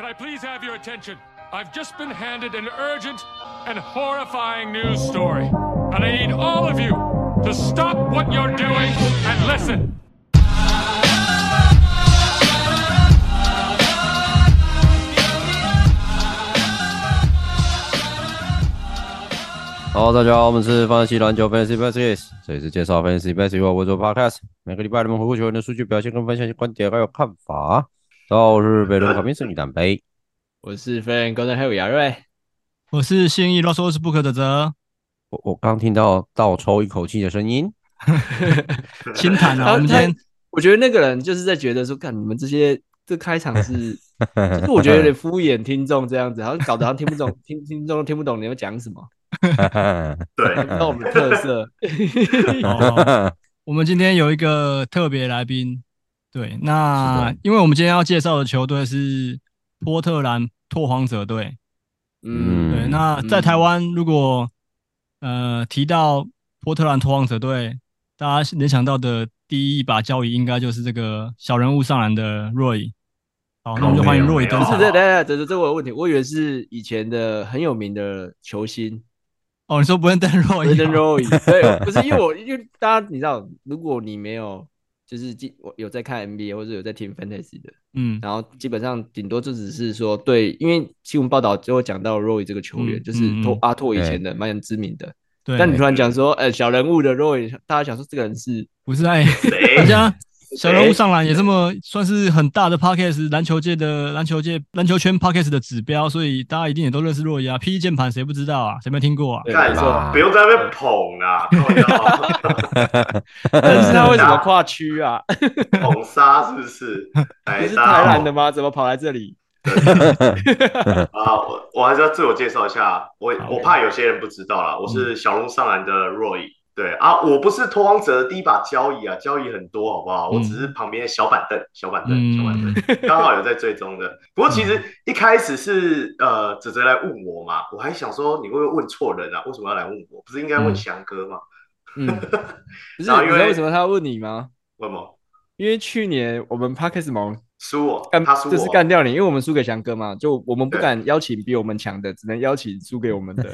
can I please have your attention? I've just been handed an urgent and horrifying news story, and I need all of you to stop what you're doing and listen. Hello，大家好，我们是范特西篮球 Fantasy Baskets，这里是介绍 Fantasy Baskets 为主 Podcast，每个礼拜我们回顾球员的数据表现跟分享一些观点还有看法。 我是北伦卡宾胜利单杯，我是飞人高登黑尾亚瑞，我是信义罗斯沃斯布克的泽。我我刚听到倒抽一口气的声音，轻谈啊！我们今天我觉得那个人就是在觉得说，看你们这些这开场是，就是我觉得有点敷衍听众这样子，好像搞得好像听不懂，听听众都听不懂你要讲什么。对，那我们的特色。哦、我们今天有一个特别来宾。对，那因为我们今天要介绍的球队是波特兰拓荒者队。嗯，对，那在台湾如果、嗯、呃提到波特兰拓荒者队，大家联想到的第一把交椅应该就是这个小人物上篮的 Roy。好，那我们就欢迎 Roy 登场。对对对，这这我有问题，我以为是以前的很有名的球星。哦，你说不认得 Roy？不认 Roy？对，不是因为我因为大家你知道，如果你没有。就是我有在看 NBA 或者有在听 Fantasy 的，嗯，然后基本上顶多就只是说对，因为新闻报道最后讲到 Roy 这个球员，嗯、就是托、嗯、阿拓以前的蛮知名的，对。但你突然讲说，呃，小人物的 Roy，大家想说这个人是不是爱 人家？小人物上篮也这么算是很大的 Podcast 篮球界的篮球界篮球圈 Podcast 的指标，所以大家一定也都认识洛伊啊。霹雳键盘谁不知道啊？谁没听过啊？没错，不用在那边捧啊。但是他为什么跨区啊？捧杀是不是？你是台南的吗？怎么跑来这里？啊，我我还是要自我介绍一下，我我怕有些人不知道啦，我是小人物上篮的 Roy。对啊，我不是拓荒者的第一把交椅啊，交椅很多，好不好？嗯、我只是旁边的小板凳，小板凳，嗯、小板凳，刚好有在追踪的。不过其实一开始是呃，哲哲来问我嘛，我还想说你会不会问错人啊？为什么要来问我？不是应该问翔哥吗？嗯，不是，你知道为什么他要问你吗？为什么？因为去年我们 Podcast 盟输我，干他输我，就是干掉你，因为我们输给翔哥嘛，就我们不敢邀请比我们强的，只能邀请输给我们的。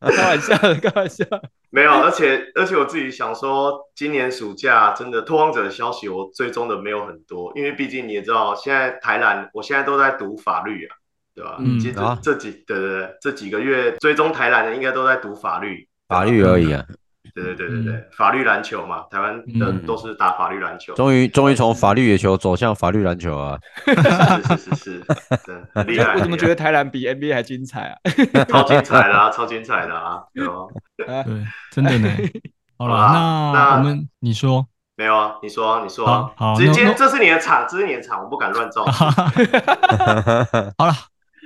开玩笑，开玩笑。没有，而且而且我自己想说，今年暑假真的拓荒者的消息我追踪的没有很多，因为毕竟你也知道，现在台南，我现在都在读法律啊，对吧？嗯，其实这几对对对，这几个月追踪台南的应该都在读法律，法律而已啊。对对对对对，嗯、法律篮球嘛，台湾的都是打法律篮球。终于终于从法律野球走向法律篮球啊！是是是是，很 厉害。我怎么觉得台篮比 NBA 还精彩啊？超精彩的啊，超精彩的啊！对，对，真的呢。好了，那我们你说没有啊？你说你说，好，直接这是你的场，这是你的场，我不敢乱造。好了，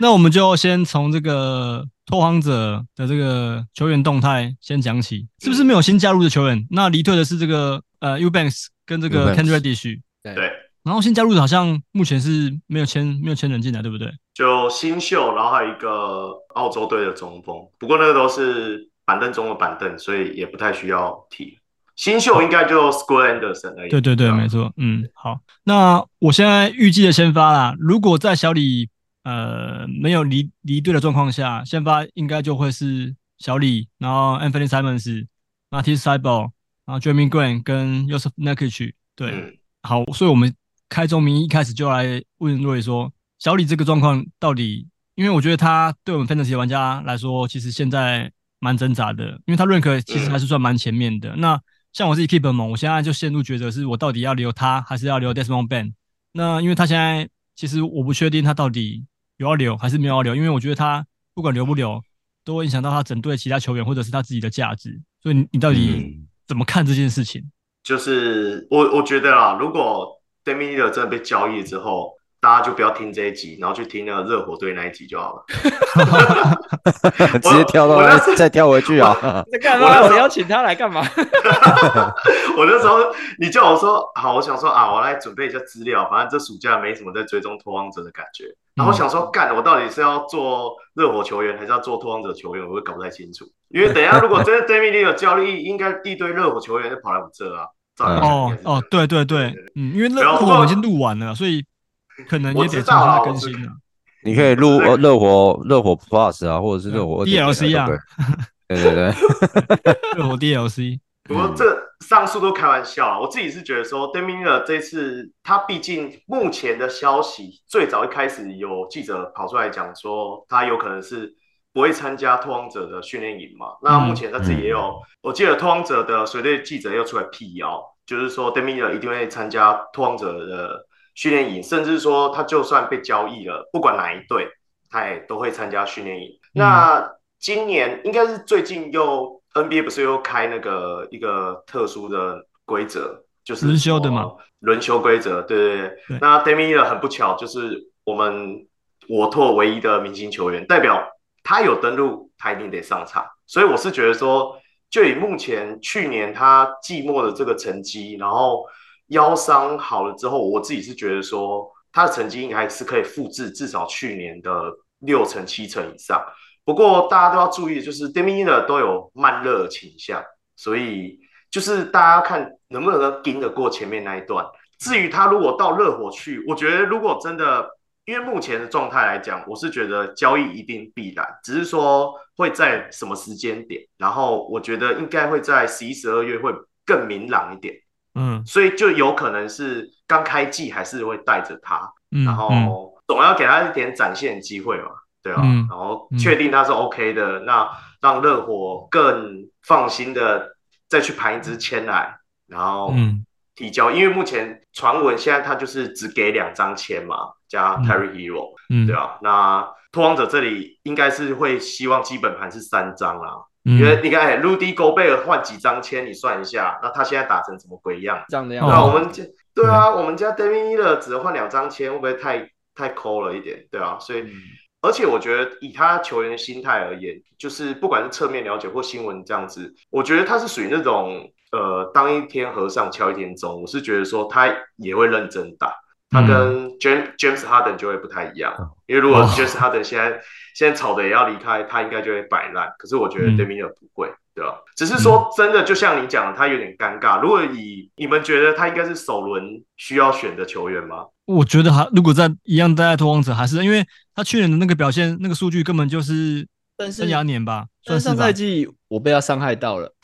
那我们就先从这个。拓荒者的这个球员动态先讲起，是不是没有新加入的球员？那离队的是这个呃 Eubanks 跟这个 Cam Reddish。对，然后新加入的好像目前是没有签没有签人进来，对不对？就新秀，然后还有一个澳洲队的中锋，不过那个都是板凳中的板凳，所以也不太需要提。新秀应该就 Scoot Anderson 而已。对对对，没错。嗯，好，那我现在预计的先发啦，如果在小李。呃，没有离离队的状况下，先发应该就会是小李，然后 Anthony Simons、Matisse Thybulle，然后 Jerami Grant 跟 Jusuf Nurkic。对，嗯、好，所以我们开宗明义一开始就来问 Roy 说，小李这个状况到底？因为我觉得他对我们 Fantasy 玩家来说，其实现在蛮挣扎的，因为他 rank 其实还是算蛮前面的。嗯、那像我自己 Keeper 盟，我现在就陷入抉择，是我到底要留他，还是要留 Desmond Bane？那因为他现在其实我不确定他到底。有要留还是没有要留？因为我觉得他不管留不留，都会影响到他整队其他球员或者是他自己的价值。所以你你到底怎么看这件事情？就是我我觉得啊，如果 Damian Lillard 真的被交易之后，大家就不要听这一集，然后去听那个热火队那一集就好了。直接跳到来，再跳回去啊！在干嘛？我邀请他来干嘛？我那时候你 叫我说好，我想说啊，我来准备一下资料，反正这暑假没什么在追踪拓荒者的感觉。然后我想说，干，我到底是要做热火球员，还是要做拓荒者球员？我会搞不太清楚。因为等一下如果 真的 Damian Lillard 有交易，应该一堆热火球员就跑来我这啊。哦哦，对对对，嗯，因为热火已经录完了，所以。可能也得重新更新了。你可以录热火热火 Plus 啊，或者是热火 DLC 啊。对对对，热火 DLC。不过这上述都开玩笑啊，我自己是觉得说 Lillard 这次他毕竟目前的消息，最早一开始有记者跑出来讲说，他有可能是不会参加拓荒者的训练营嘛。那目前他自己也有，我记得拓荒者的随队记者又出来辟谣，就是说 Lillard 一定会参加拓荒者的。训练营，甚至说他就算被交易了，不管哪一队，他也都会参加训练营。嗯、那今年应该是最近又 NBA 不是又开那个一个特殊的规则，就是轮休的嘛？轮休规则，对对对。对那 Damian Lillard 很不巧，就是我们我拓唯一的明星球员，代表他有登录，他一定得上场。所以我是觉得说，就以目前去年他季末的这个成绩，然后。腰伤好了之后，我自己是觉得说他的成绩应该是可以复制至少去年的六成七成以上。不过大家都要注意，就是 Damian Lillard 都有慢热倾向，所以就是大家看能不能盯得过前面那一段。至于他如果到热火去，我觉得如果真的，因为目前的状态来讲，我是觉得交易一定必然，只是说会在什么时间点。然后我觉得应该会在十一、十二月会更明朗一点。嗯，所以就有可能是刚开季还是会带着他，然后总要给他一点展现机会嘛，对啊，嗯、然后确定他是 OK 的，嗯、那让热火更放心的再去盘一支签来，然后提交，嗯、因为目前传闻现在他就是只给两张签嘛，加 Terry Herro，嗯，对啊，那拓荒者这里应该是会希望基本盘是三张啦。因为你看，哎，Rudy Gobert 换几张签，你算一下，那他现在打成什么鬼样？这样的样子。那我们家，对啊，我们家 Lillard 只能换两张签，会不会太太抠了一点？对啊，所以，而且我觉得以他球员的心态而言，就是不管是侧面了解或新闻这样子，我觉得他是属于那种，呃，当一天和尚敲一天钟。我是觉得说他也会认真打。他跟 James James Harden 就会不太一样，因为如果 James Harden 现在现在吵的也要离开，他应该就会摆烂。可是我觉得 Damian 不会，对吧？只是说真的，就像你讲的，他有点尴尬。如果以你们觉得他应该是首轮需要选的球员吗？我觉得还如果在一样待在拓荒者，还是因为他去年的那个表现，那个数据根本就是生涯年吧。但是上赛季我被他伤害到了。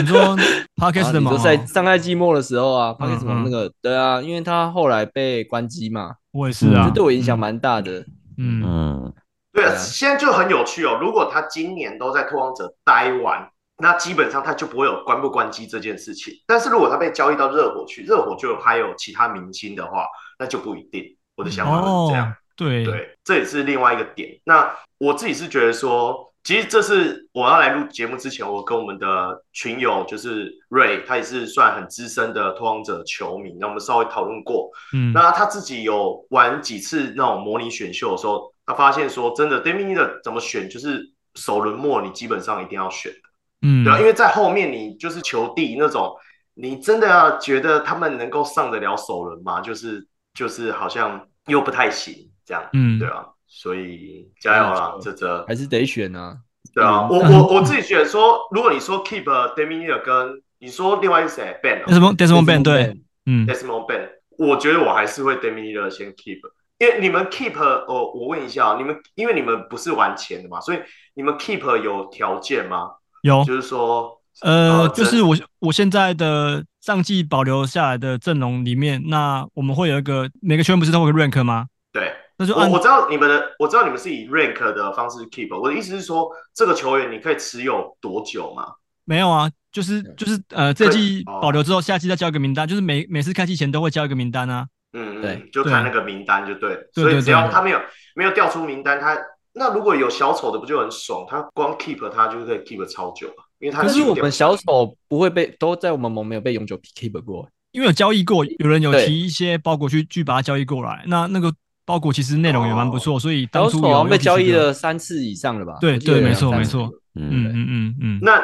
你说 Parkes 的吗？你说在上赛季末的时候啊，Parkes 那个，对啊，因为他后来被关机嘛，我也是啊，这对我影响蛮大的。嗯嗯，对啊，现在就很有趣哦。如果他今年都在拓荒者待完，那基本上他就不会有关不关机这件事情。但是如果他被交易到热火去，热火就还有其他明星的话，那就不一定。我的想法是这样，对对，这也是另外一个点。那我自己是觉得说。其实这是我要来录节目之前，我跟我们的群友就是 Ray，他也是算很资深的拓荒者球迷，那我们稍微讨论过。嗯，那他自己有玩几次那种模拟选秀的时候，他发现说，真的 Damian 的怎么选，就是首轮末你基本上一定要选的。嗯，对啊，因为在后面你就是球帝那种，你真的要觉得他们能够上得了首轮吗？就是就是好像又不太行这样。嗯，对啊。所以加油啦，这这还是得选啊。对啊，我我我自己觉得说，如果你说 keep Damian Lillard 跟你说另外一个谁 Ben，Desmond Desmond Ben 对，嗯，Desmond Ben，我觉得我还是会 Damian Lillard 先 keep，因为你们 keep，哦，我问一下，你们因为你们不是玩钱的嘛，所以你们 keep 有条件吗？有，就是说，呃，就是我我现在的上季保留下来的阵容里面，那我们会有一个每个球员不是都会 rank 吗？对。那就我我知道你们的，我知道你们是以 rank 的方式 keep。我的意思是说，这个球员你可以持有多久吗？没有啊，就是就是呃，这季保留之后，下季再交一个名单，就是每每次开季前都会交一个名单啊。嗯，对，就看那个名单就对。所以只要他没有没有调出名单，他那如果有小丑的不就很爽？他光 keep 他就可以 keep 超久，因为他可是我们小丑不会被都在我们盟没有被永久 keep 过。因为有交易过，有人有提一些包裹去去把它交易过来，那那个包裹其实内容也蛮不错，所以当初好像被交易了三次以上了吧？对对，没错没错，嗯嗯嗯嗯。那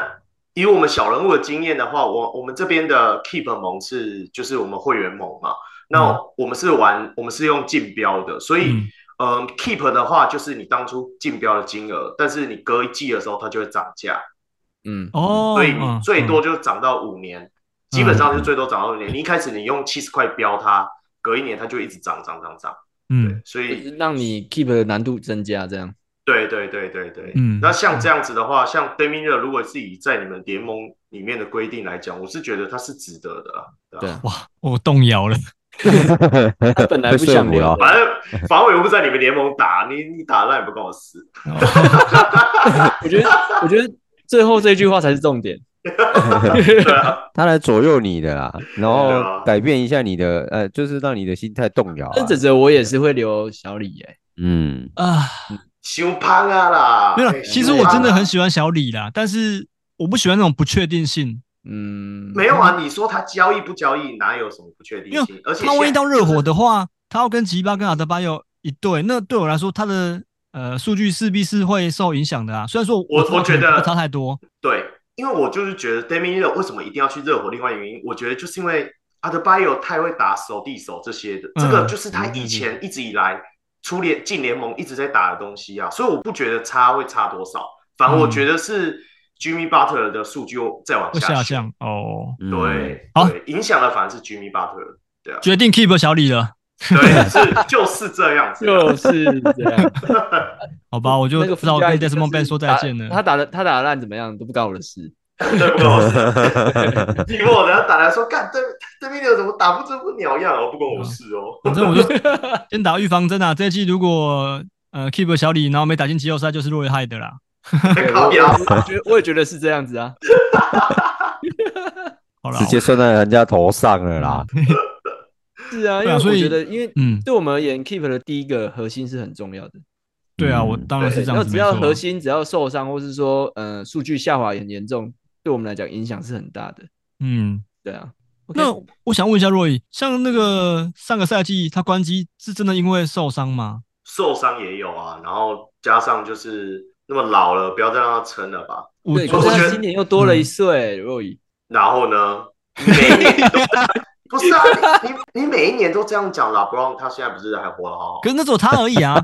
以我们小人物的经验的话，我我们这边的 Keep 盟是就是我们会员盟嘛，那我们是玩我们是用竞标的，所以。嗯，keep 的话就是你当初竞标的金额，但是你隔一季的时候它就会涨价，嗯。哦，所以你最多就涨到五年，嗯、基本上就最多涨到五年。嗯、你一开始你用七十块标它，隔一年它就一直涨涨涨涨，嗯，所以让你 keep 的难度增加，这样。对对对对对，嗯，那像这样子的话，像 Lillard 如果是以在你们联盟里面的规定来讲，我是觉得它是值得的，对，对哇，我动摇了。他本来不想 聊，反正反正我又不在你们联盟打，你你打烂也不关我事。我觉得，我觉得最后这句话才是重点。他来左右你的啦，然后改变一下你的，呃，就是让你的心态动摇。那这这我也是会留小李耶。嗯啊，修胖啊啦，没有，其实我真的很喜欢小李啦，但是我不喜欢那种不确定性。嗯，没有啊，你说他交易不交易，哪有什么不确定性？而且他万一到热火的话，他要跟吉巴跟阿德巴约一对，那对我来说，他的呃数据势必是会受影响的啊。虽然说我我，觉得差太多，对，因为我就是觉得 Lillard 为什么一定要去热火？另外原因，我觉得就是因为阿德巴约太会打手递手这些的，这个就是他以前一直以来出联进联盟一直在打的东西啊，所以我不觉得差会差多少，反而我觉得是。Jimmy Butler 的数据又再往下，下降。哦，对，好，影响的反而是 Jimmy Butler，对啊，决定 keep 小李了，对，是就是这样子，就是这样，好吧，我就只好跟 Desmond Bane 说再见了。他打的他打的烂怎么样都不关我的事，对，不关我的事。因为我等下打来说，干对对面的怎么打不这副鸟样，不关我的事哦。反正我就先打预防针啊，这一季如果呃 keep 小李，然后没打进季后赛，就是洛伊害的啦。靠标，我觉得我也觉得是这样子啊，直接算在人家头上了啦。是啊，因为我觉得，因为嗯，对我们而言，keep 的第一个核心是很重要的。对啊，我当然是这样子。只要核心只要受伤，或是说呃数据下滑很严重，对我们来讲影响是很大的。嗯，对啊。那我想问一下若雨，像那个上个赛季他关机是真的因为受伤吗？受伤也有啊，然后加上就是。那么老了，不要再让他撑了吧。对，可是他今年又多了一岁。然后呢？每一年都不是啊，你你每一年都这样讲了，LeBron 他现在不是还活得好好？可是那只有他而已啊。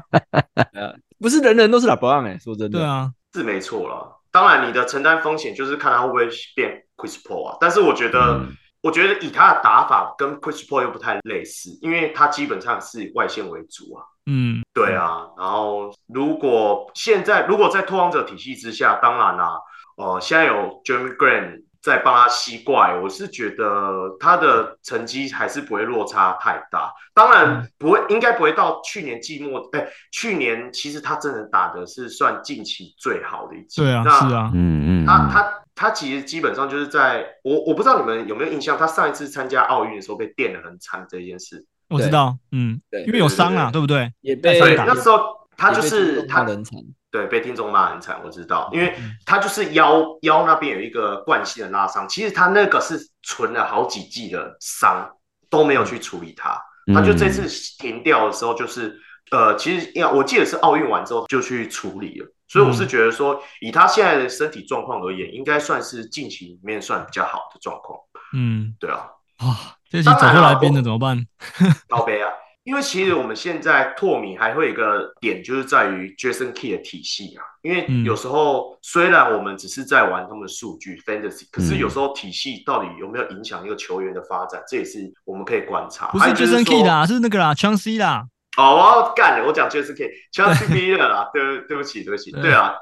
不是人人都是 LeBron 哎，说真的。对啊，是没错了。当然，你的承担风险就是看他会不会变 Chris Paul 啊。但是我觉得，嗯、我觉得以他的打法跟 Chris Paul 又不太类似，因为他基本上是以外线为主啊。嗯，对啊，然后如果现在如果在拓荒者体系之下，当然啦、啊，哦、呃，现在有 Jerami Grant 在帮他吸怪，我是觉得他的成绩还是不会落差太大。当然不会，应该不会到去年季末。哎，去年其实他真的打的是算近期最好的一季。对啊，那是啊，嗯嗯，他他他其实基本上就是在我我不知道你们有没有印象，他上一次参加奥运的时候被电的很惨这件事。我知道，嗯，对，因为有伤啊，对不对？也被那时候他就是他人惨，对，被听众骂很惨，我知道，因为他就是腰腰那边有一个惯性的拉伤，其实他那个是存了好几季的伤都没有去处理它，他就这次停掉的时候，就是呃，其实要我记得是奥运完之后就去处理了，所以我是觉得说，以他现在的身体状况而言，应该算是近期里面算比较好的状况。嗯，对啊，啊。这期走不来宾的怎么办？高杯啊！因为其实我们现在拓米还会有一个点，就是在于 Jason Kidd 的体系啊。因为有时候虽然我们只是在玩他们的数据 Fantasy，可是有时候体系到底有没有影响一个球员的发展，这也是我们可以观察。不是 Jason Kidd 啦，是那个啦，Chauncey 啦。哦，我要干了，我讲 Jason Billups 了啦。对，对不起，对不起，对啊。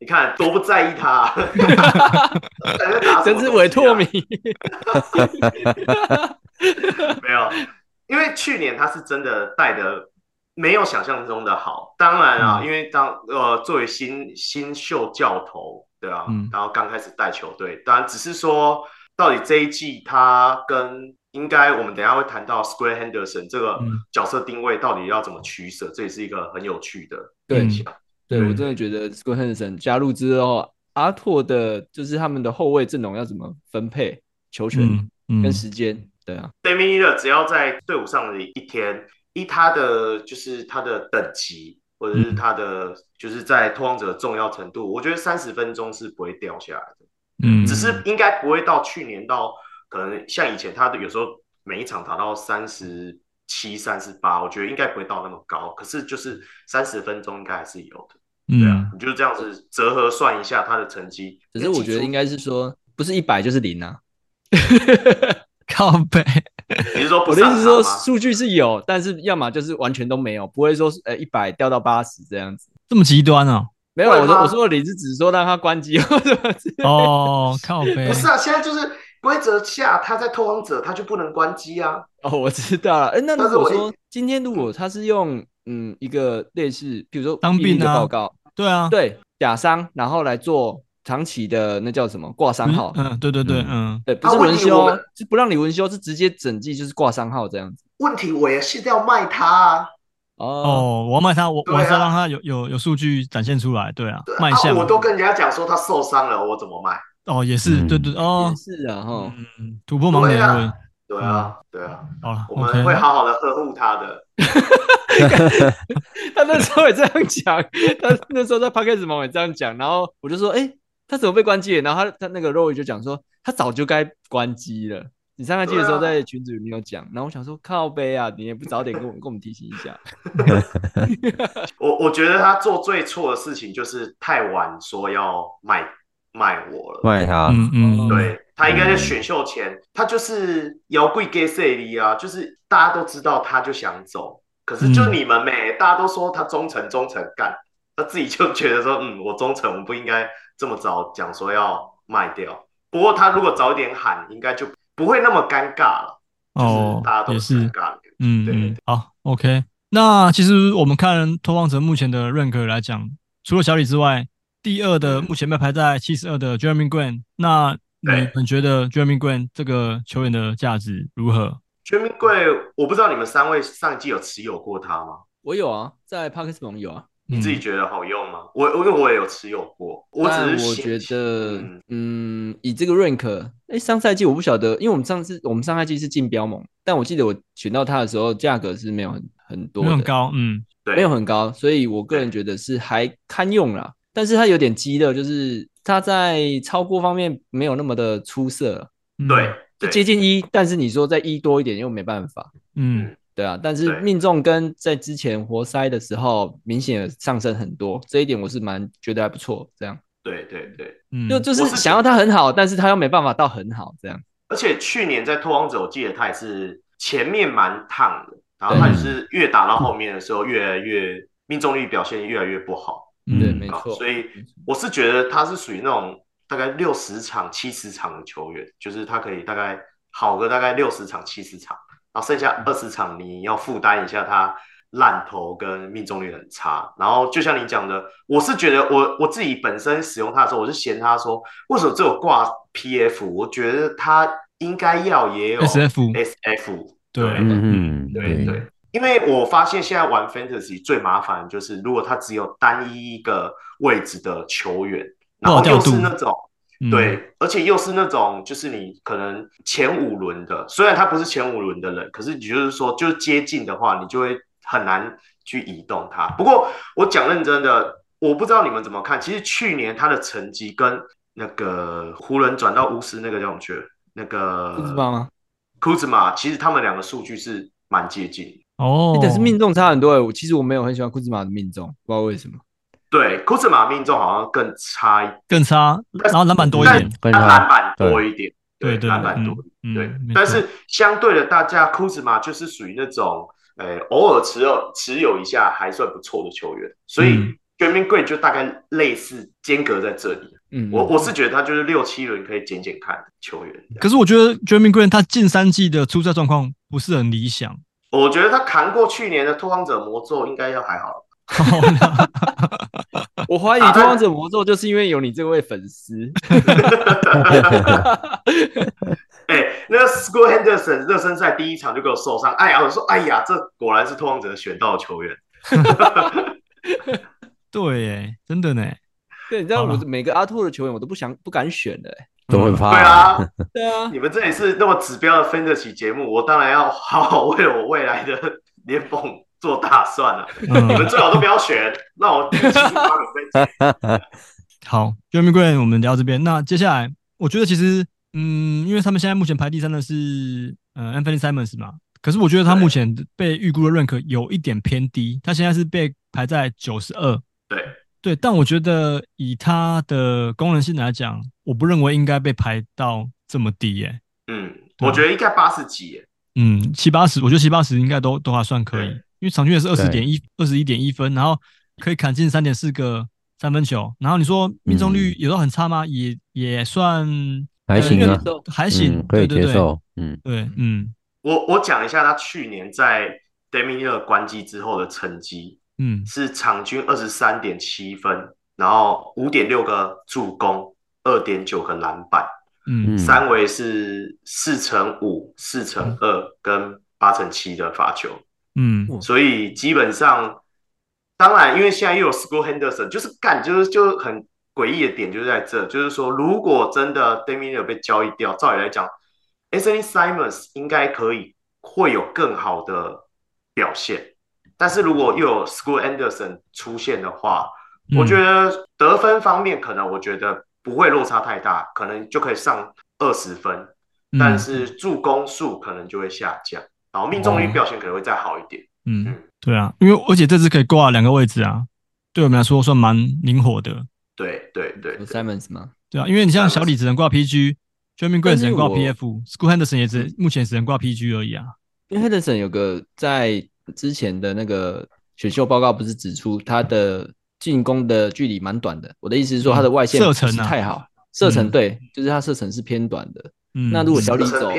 你看多不在意他，真是伪拓米。没有，因为去年他是真的带的没有想象中的好。当然啊，嗯、因为当呃作为新新秀教头，对啊，嗯、然后刚开始带球队，当然只是说到底这一季他跟应该我们等一下会谈到 Square Henderson 这个角色定位到底要怎么取舍，这也是一个很有趣的对象。对，我真的觉得 Scoot Henderson 加入之后，阿拓的就是他们的后卫阵容要怎么分配球权跟时间，对啊 Lillard 只要在队伍上的一天，依他的就是他的等级，或者是他的就是在拓荒者的重要程度，我觉得三十分钟是不会掉下来的。嗯，只是应该不会到去年到可能像以前，他的有时候每一场打到三十七、三十八，我觉得应该不会到那么高。可是就是三十分钟应该还是有的。对啊，你就这样子折合算一下他的成绩。只是我觉得应该是说，不是一百就是零啊。靠背，你是说不我的意思是说数据是有，但是要么就是完全都没有，不会说呃一百掉到八十这样子，这么极端啊？没有，我说我说的理是只是说让他关机哦，靠背，不是啊，现在就是规则下他在拓荒者他就不能关机啊。哦，我知道了。哎，那如果说今天如果他是用嗯一个类似，比如说当兵的报告，对啊，对假伤，然后来做。长期的那叫什么挂伤号？嗯，对对对，嗯，对，不是轮休，是不让你轮休，是直接整季就是挂伤号这样子。问题我也是要卖他啊！哦，我要卖他，我我还是要让他有有有数据展现出来，对啊，卖相。我都跟人家讲说他受伤了，我怎么卖？哦，也是，对对哦，是啊，哈，突破盲点，对啊，对啊，好了，我们会好好的呵护他的。他那时候也这样讲，他那时候在 Podcast 里也这样讲，然后我就说，哎。他怎么被关机了？然后他他那个 Roy 就讲说，他早就该关机了。你上个季的时候在群组里面有讲，然后我想说靠背啊，你也不早点跟我跟我们提醒一下。我我觉得他做最错的事情就是太晚说要卖卖我了，卖他。嗯嗯，对，他应该在选秀前，他就是摇贵给谁的啊？就是大家都知道他就想走，可是就你们没，大家都说他忠诚忠诚干，他自己就觉得说，嗯，我忠诚，我不应该。这么早讲说要卖掉，不过他如果早一点喊，应该就不会那么尴尬了。哦，大家都是尴尬的。嗯，对，好，OK。那其实我们看拓荒者目前的 rank 来讲，除了小李之外，第二的目前被排在七十二的 Jeremy Grant。那你们觉得 Jeremy Grant 这个球员的价值如何？Jeremy Grant，我不知道你们三位上一季有持有过他吗？我有啊，在 Parkes 盟有啊。你自己觉得好用吗？我我因为我也有持有过，我只是我觉得，嗯，嗯，以这个 rank，哎、欸，上赛季我不晓得，因为我们上次我们上赛季是竞标盟，但我记得我选到它的时候价格是没有很很多，很高，嗯，对，没有很高，所以我个人觉得是还堪用啦。但是它有点鸡肋，就是它在超过方面没有那么的出色，对，就接近一，但是你说在一多一点又没办法，嗯。对啊，但是命中跟在之前活塞的时候明显上升很多，这一点我是蛮觉得还不错。这样，对对对，嗯，就就是想要他很好，但是他又没办法到很好这样。而且去年在拓荒者，我记得他也是前面蛮烫的，然后他也是越打到后面的时候，越来越命中率表现越来越不好。嗯，对，没错。所以我是觉得他是属于那种大概六十场、七十场的球员，就是他可以大概好个大概六十场、七十场。然后剩下二十场，你要负担一下他烂投跟命中率很差。然后就像你讲的，我是觉得我我自己本身使用它的时候，我是嫌他说为什么只有挂 PF？我觉得他应该要也有 SF SF。对，嗯，对对。因为我发现现在玩 Fantasy 最麻烦的就是，如果他只有单一一个位置的球员，然后又是那种。对，嗯、而且又是那种，就是你可能前五轮的，虽然他不是前五轮的人，可是你就是说，就是接近的话，你就会很难去移动他。不过我讲认真的，我不知道你们怎么看。其实去年他的成绩跟那个湖人转到巫师那个叫什么去了？那个库兹马吗？库兹马，其实他们两个数据是蛮接近哦、欸，但是命中差很多诶。我其实我没有很喜欢库兹马的命中，不知道为什么。对，库兹马命中好像更差更差，然后篮板多一点，篮板多一点，对篮板多，对。但是相对的，大家库兹马就是属于那种，呃，偶尔持有持有一下还算不错的球员，所以 Jerami Grant 就大概类似间隔在这里。嗯，我我是觉得他就是六七轮可以捡捡看球员。可是我觉得 Jerami Grant 他近三季的出赛状况不是很理想，我觉得他扛过去年的拓荒者魔咒应该要还好。我怀疑拓荒者魔咒就是因为有你这位粉丝。哎，那个 Scoot Henderson 热身赛第一场就给我受伤，哎呀，我说哎呀，这果然是拓荒者选到的球员。对，哎，真的呢。对，你知道我每个阿拓的球员我都不想不敢选的。都会怕。对啊，对啊，你们这里是那么指标的 Fantasy 节目，我当然要好好为了我未来的联盟做打算了。嗯、你们最好都不要选，那我第七八个分。好，Jeremy Grant，我们聊这边。那接下来，我觉得其实，嗯，因为他们现在目前排第三的是呃 Anthony Simons 嘛，可是我觉得他目前被预估的认可有一点偏低，他现在是被排在九十二。对。对，但我觉得以他的功能性来讲，我不认为应该被排到这么低耶、欸。嗯，我觉得应该八十几耶。嗯，七八十，我觉得七八十应该都都还算可以，因为场均也是二十点一，二十一点一分，然后可以砍进三点四个三分球，然后你说命中率有时候很差吗？嗯、也也算还行啊，还行，嗯、可以接受。嗯，对，嗯，我我讲一下他去年在 Damian Lillard 关机之后的成绩。嗯，是场均二十三点七分，然后五点六个助攻，二点九个篮板，嗯，三围是四乘五、四乘二跟八乘七的罚球，嗯，所以基本上，当然，因为现在又有 School Henderson，就是干，就是就很诡异的点就是在这，就是说，如果真的 Damian 有被交易掉，照理来讲，Anthony Simons 应该可以会有更好的表现。但是如果又有 School Henderson 出现的话，嗯，我觉得得分方面可能我觉得不会落差太大，可能就可以上二十分，嗯，但是助攻数可能就会下降，然后命中率表现可能会再好一点。嗯，嗯对啊，因为而且这次可以挂两个位置啊，对我们来说算蛮灵活的。对对对，Simons 吗？对啊，因为你像小李只能挂 PG，Jeremy Grant 只能挂 PF，School Henderson 也只目前只能挂 PG 而已啊。因为 Henderson 有个在。之前的那个选秀报告不是指出他的进攻的距离蛮短的？我的意思是说他的外线射程太好，射程对，就是他射程是偏短的。嗯，那如果小李走，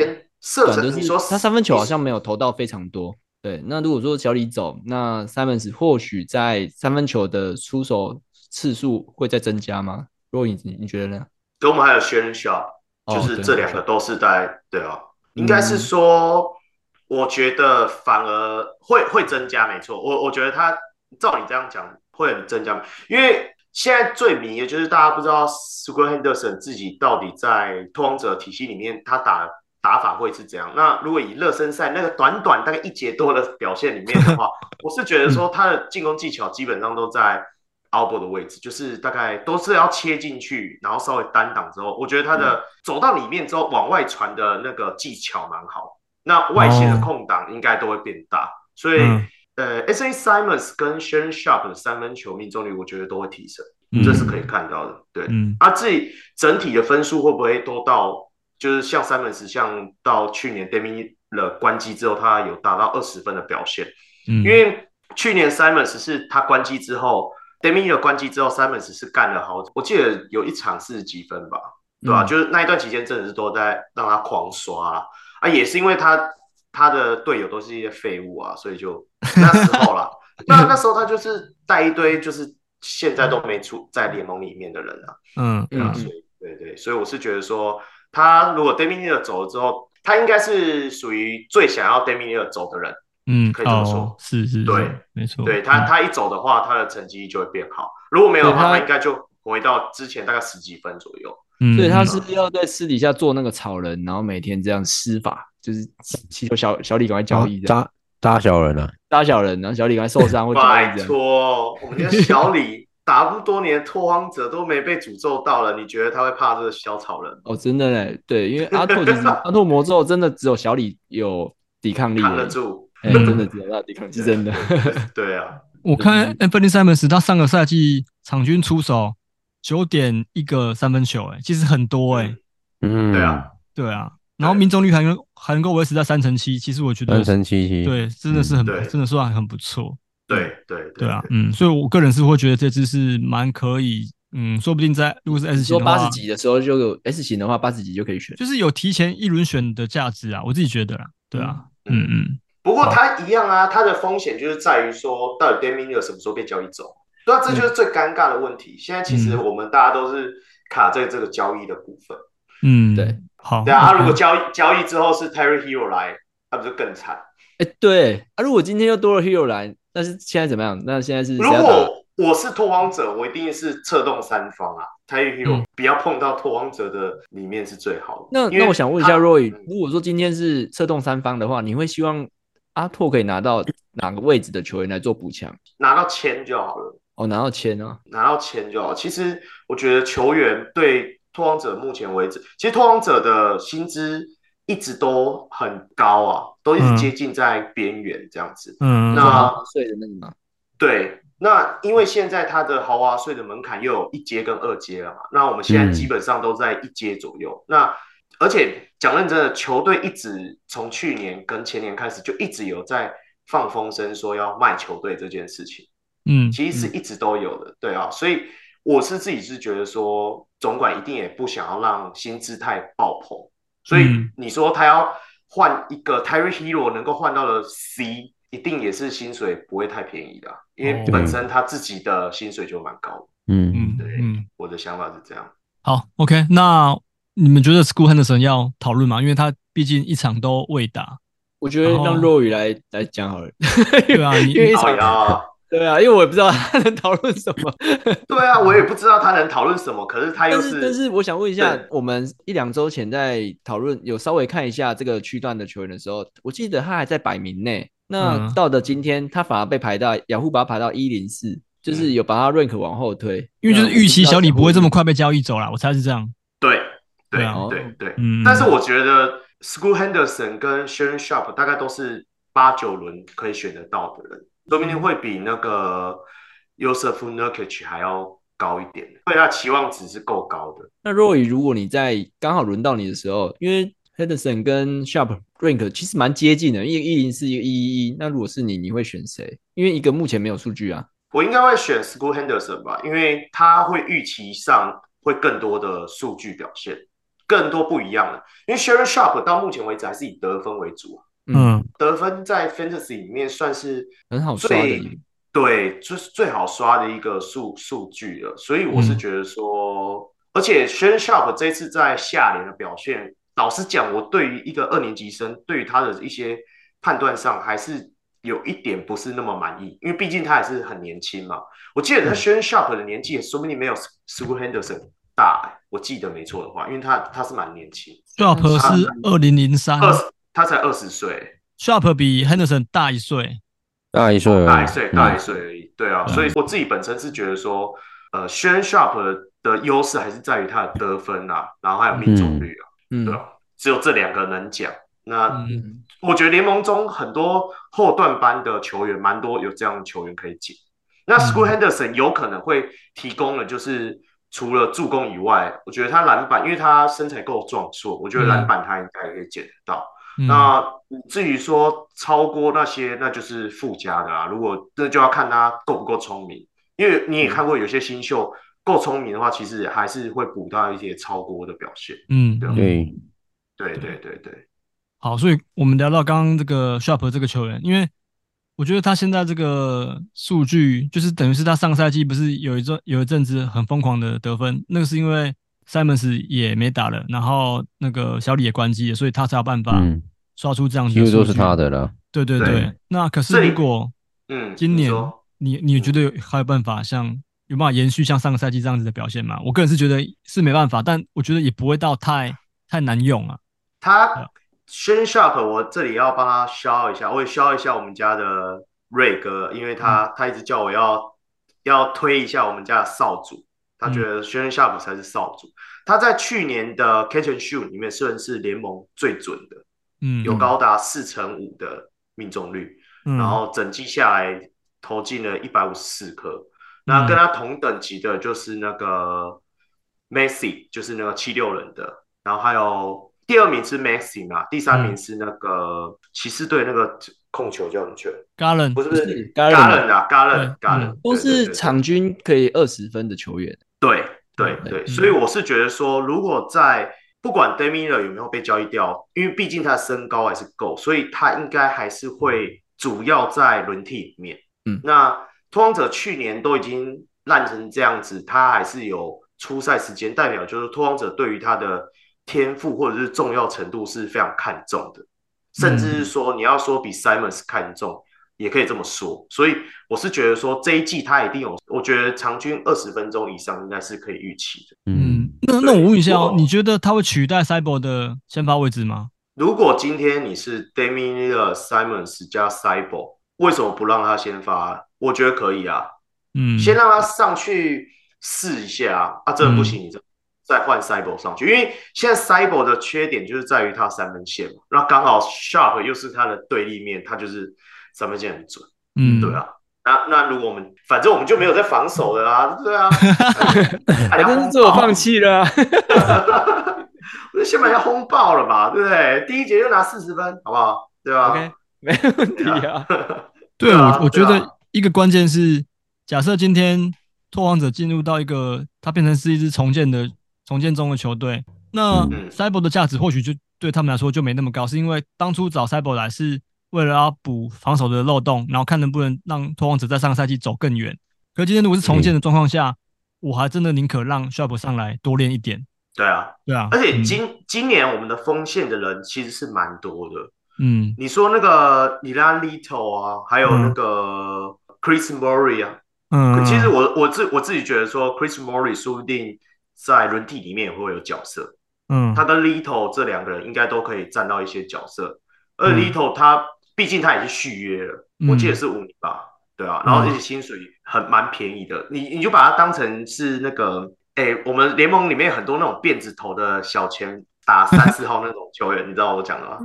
射程就是说他三分球好像没有投到非常多。对，那如果说小李走，那 Simons 或许在三分球的出手次数会再增加吗？若隐，你你觉得呢？跟我们还有 Shannon Sharpe，就是这两个都是在对啊，应该是说。我觉得反而会会增加，没错。我我觉得他照你这样讲会很增加，因为现在最迷的就是大家不知道 Scoot Henderson 自己到底在拓荒者体系里面他打打法会是怎样。那如果以热身赛那个短短大概一节多的表现里面的话，我是觉得说他的进攻技巧基本上都在 elbow 的位置，就是大概都是要切进去，然后稍微单挡之后，我觉得他的走到里面之后往外传的那个技巧蛮好。那外线的空档应该都会变大，哦、所以、嗯、呃，Anthony Simons 跟 Shannon Sharpe 的三分球命中率，我觉得都会提升，嗯、这是可以看到的。对，嗯、啊，自己整体的分数会不会都到，就是像 Simons 像到去年 Damian 了关机之后，他有达到二十分的表现。嗯，因为去年 Simons 是他关机之后，Damian 了关机之后，Simons 是干了好，我记得有一场四十几分吧，对吧、啊？嗯、就是那一段期间真的是都在让他狂刷。啊，啊也是因为他他的队友都是一些废物啊，所以就那时候啦，那那时候他就是带一堆就是现在都没出在联盟里面的人啊，嗯嗯，所以对对，所以我是觉得说，他如果 Lillard 走了之后，他应该是属于最想要 Lillard 走的人，嗯，可以这么说，哦、是是，对，没错，对他他一走的话，他的成绩就会变好，如果没有的话，他应该就回到之前大概十几分左右。嗯，所以他是要在私底下做那个草人，然后每天这样施法，就是祈求小小李赶快交易，扎扎小人啊，扎小人，然后小李赶快受伤或交易这样。拜托，我们家小李打不多年拓荒者都没被诅咒到了，你觉得他会怕这个小草人？哦，真的嘞，对，因为阿拓其实 阿拓魔咒真的只有小李有抵抗力，扛得住，哎，真的只有他抵抗力，是真的。对啊，我看 Anthony Simons 他上个赛季场均出手。九点一个三分球，哎，其实很多，哎，嗯，对啊，对啊，然后命中率还能还能够维持在三成七，其实我觉得三成七七，对，真的是很，真的算很不错，对对对啊，嗯，所以我个人是会觉得这支是蛮可以，嗯，说不定在如果是 S 型，说八十级的时候就有 S 型的话，八十级就可以选，就是有提前一轮选的价值啊，我自己觉得啦，对啊，嗯嗯，不过它一样啊，它的风险就是在于说，到底 Damian Lillard 什么时候被交易走？对啊，这就是最尴尬的问题。现在其实我们大家都是卡在这个交易的部分。嗯，对，好。对啊，如果交易交易之后是 Terry Herro 来，那不是更惨？哎，对啊，如果今天又多了 Herro 来，那是现在怎么样？那现在是如果我是拓荒者，我一定是策动三方啊。Tyreek Hill 不要碰到拓荒者的里面是最好的。那那我想问一下 Roy，如果说今天是策动三方的话，你会希望阿拓可以拿到哪个位置的球员来做补强？拿到签就好了。哦，拿到签啊，拿到签就好。其实我觉得球员对拓荒者目前为止，其实拓荒者的薪资一直都很高啊，都一直接近在边缘这样子。嗯，那税的那个吗？对。那因为现在它的豪华税的门槛又有一阶跟二阶了嘛，那我们现在基本上都在一阶左右。嗯、那而且讲认真的，球队一直从去年跟前年开始就一直有在放风声说要卖球队这件事情。嗯，其实是一直都有的，对啊。所以我是自己是觉得说，总管一定也不想要让薪资太爆棚。所以你说他要换一个 Tyreek Hill 能够换到的 C。一定也是薪水不会太便宜的，因为本身他自己的薪水就蛮高的。嗯嗯，对，嗯，我的想法是这样。好，OK，那你们觉得 School Henderson 要讨论吗？因为他毕竟一场都未打。我觉得让若雨来来讲好了。对啊，因为一场啊，对啊，因为我也不知道他能讨论什么。对啊，我也不知道他能讨论什么。可是他又是，但是，但是我想问一下，我们一两周前在讨论，有稍微看一下这个区段的球员的时候，我记得他还在百名内。那到的今天，他反而被排到雅虎，把他排到一零四，就是有把他 rank 往后推，因为就是预期小李不会这么快被交易走了，我猜是这样。对，对，对，对，嗯。但是我觉得 School Henderson 跟 Sharon Sharp 大概都是八九轮可以选得到的人，说不定会比那个 Yusuf Nurkic 还要高一点，所以他期望值是够高的。那 Roy，如果你在刚好轮到你的时候，因为 Henderson 跟 Sharp rank 其实蛮接近的，一个一零四，一个一一一。那如果是你，你会选谁？因为一个目前没有数据啊。我应该会选 School Henderson 吧，因为他会预期上会更多的数据表现，更多不一样的。因为 Sharon Sharp 到目前为止还是以得分为主，嗯，得分在 Fantasy 里面算是很好刷的，对，就是最好刷的一个数数据了。所以我是觉得说，嗯、而且 Sharon Sharp 这次在下联的表现。老实讲，我对于一个二年级生，对于他的一些判断上，还是有一点不是那么满意，因为毕竟他还是很年轻嘛。我记得他 Shaedon Sharpe 的年纪也说不定没有 Scoot Henderson 大，欸，我记得没错的话，因为他他是蛮年轻。Sharpe 是二零零三，他才二十岁。Sharpe 比 Henderson 大一岁，大一岁，大一岁，大一岁而已。对啊，所以我自己本身是觉得说，呃，Shaedon Sharpe 的优势还是在于他的得分啊，然后还有命中率啊。嗯，对啊，只有这两个能讲。那、嗯、我觉得联盟中很多后段班的球员，蛮多有这样的球员可以捡。那 School Henderson 有可能会提供的，就是除了助攻以外，我觉得他篮板，因为他身材够壮硕，我觉得篮板他应该可以捡得到。嗯、那至于说超过那些，那就是附加的啦。如果这就要看他够不够聪明，因为你也看过有些新秀。够聪明的话，其实还是会补到一些超过的表现。嗯，对对对对对对。好，所以我们聊到刚刚这个 Sharp 这个球员，因为我觉得他现在这个数据，就是等于是他上赛季不是有一阵有一阵子很疯狂的得分，那个是因为 Simons 也没打了，然后那个小李也关机了，所以他才有办法刷出这样子的。几乎都是他的了。对对对。对那可是如果嗯，今年你你，你觉得还有办法像？有办法延续像上个赛季这样子的表现吗？我个人是觉得是没办法，但我觉得也不会到太太难用啊。他 Shaedon Sharpe，我这里要帮他消一下，我也消一下我们家的瑞哥，因为他、嗯、他一直叫我要要推一下我们家的少主，他觉得 Shaedon Sharpe 才是少主。嗯、他在去年的 Catch and Shoot 里面算是联盟最准的，嗯，有高达四成五的命中率，嗯、然后整季下来投进了一百五十四颗。那跟他同等级的就是那个 Maxey，就是那个七六人的，然后还有第二名是 Maxey 嘛，第三名是那个骑士队那个控球叫什么球？Garland。不是不是 Garland 啊，Garland Garland 都是场均可以二十分的球员。对对对，所以我是觉得说，如果在不管 Lillard 有没有被交易掉，因为毕竟他的身高还是够，所以他应该还是会主要在轮替里面。嗯，那。拓荒者去年都已经烂成这样子，他还是有出赛时间，代表就是拓荒者对于他的天赋或者是重要程度是非常看重的，甚至是说你要说比 Simons 看重，也可以这么说。所以我是觉得说这一季他一定有，我觉得场均二十分钟以上应该是可以预期的。嗯，那那我问一下哦，你觉得他会取代 Cyborg 的先发位置吗？如果今天你是 Damian Lillard Simons 加 Cyborg，为什么不让他先发？我觉得可以啊。嗯，先让他上去试一下啊，真的不行，你再换 Cyborg 上去，因为现在 Cyborg 的缺点就是在于他三分线嘛，那刚好 Sharp 又是他的对立面，他就是三分线很准，嗯，对啊，那那如果我们反正我们就没有在防守的啦，对啊，反正是自我放弃了，我就先把人轰爆了吧，对不对？第一节就拿四十分，好不好？对吧？OK，没问题啊。对我，我觉得一个关键是，假设今天拓荒者进入到一个，他变成是一支重建的。重建中的球队，那 Cyborg 的价值或许就对他们来说就没那么高，是因为当初找 Cyborg 来是为了要补防守的漏洞，然后看能不能让拓荒者在上个赛季走更远。可是今天如果是重建的状况下，我还真的宁可让 Sharp 上来多练一点。对啊，对啊，而且今、嗯、今年我们的锋线的人其实是蛮多的。嗯，你说那个 Elijah Little 啊，还有那个 Chris Morey 啊，嗯，其实我我自我自己觉得说 Chris Morey 说不定。在轮替里面也会有角色，嗯，他跟 Little 这两个人应该都可以占到一些角色，而 Little 他毕竟他也是续约了，我记得是五年吧，对啊，然后这些薪水很蛮便宜的，你你就把它当成是那个，哎，我们联盟里面很多那种辫子头的小钱打三四号那种球员，你知道我讲的吗？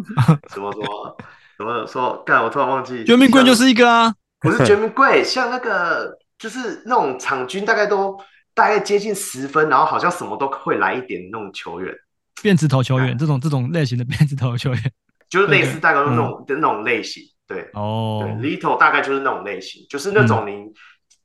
什么什么什么说？干，我突然忘记，绝命贵就是一个啊，不是绝命贵，像那个就是那种场均大概都。大概接近十分，然后好像什么都会来一点那种球员，辫子头球员，这种这种类型的辫子头球员，就是类似大概那种的那种类型，对。哦，对，Little 大概就是那种类型，就是那种你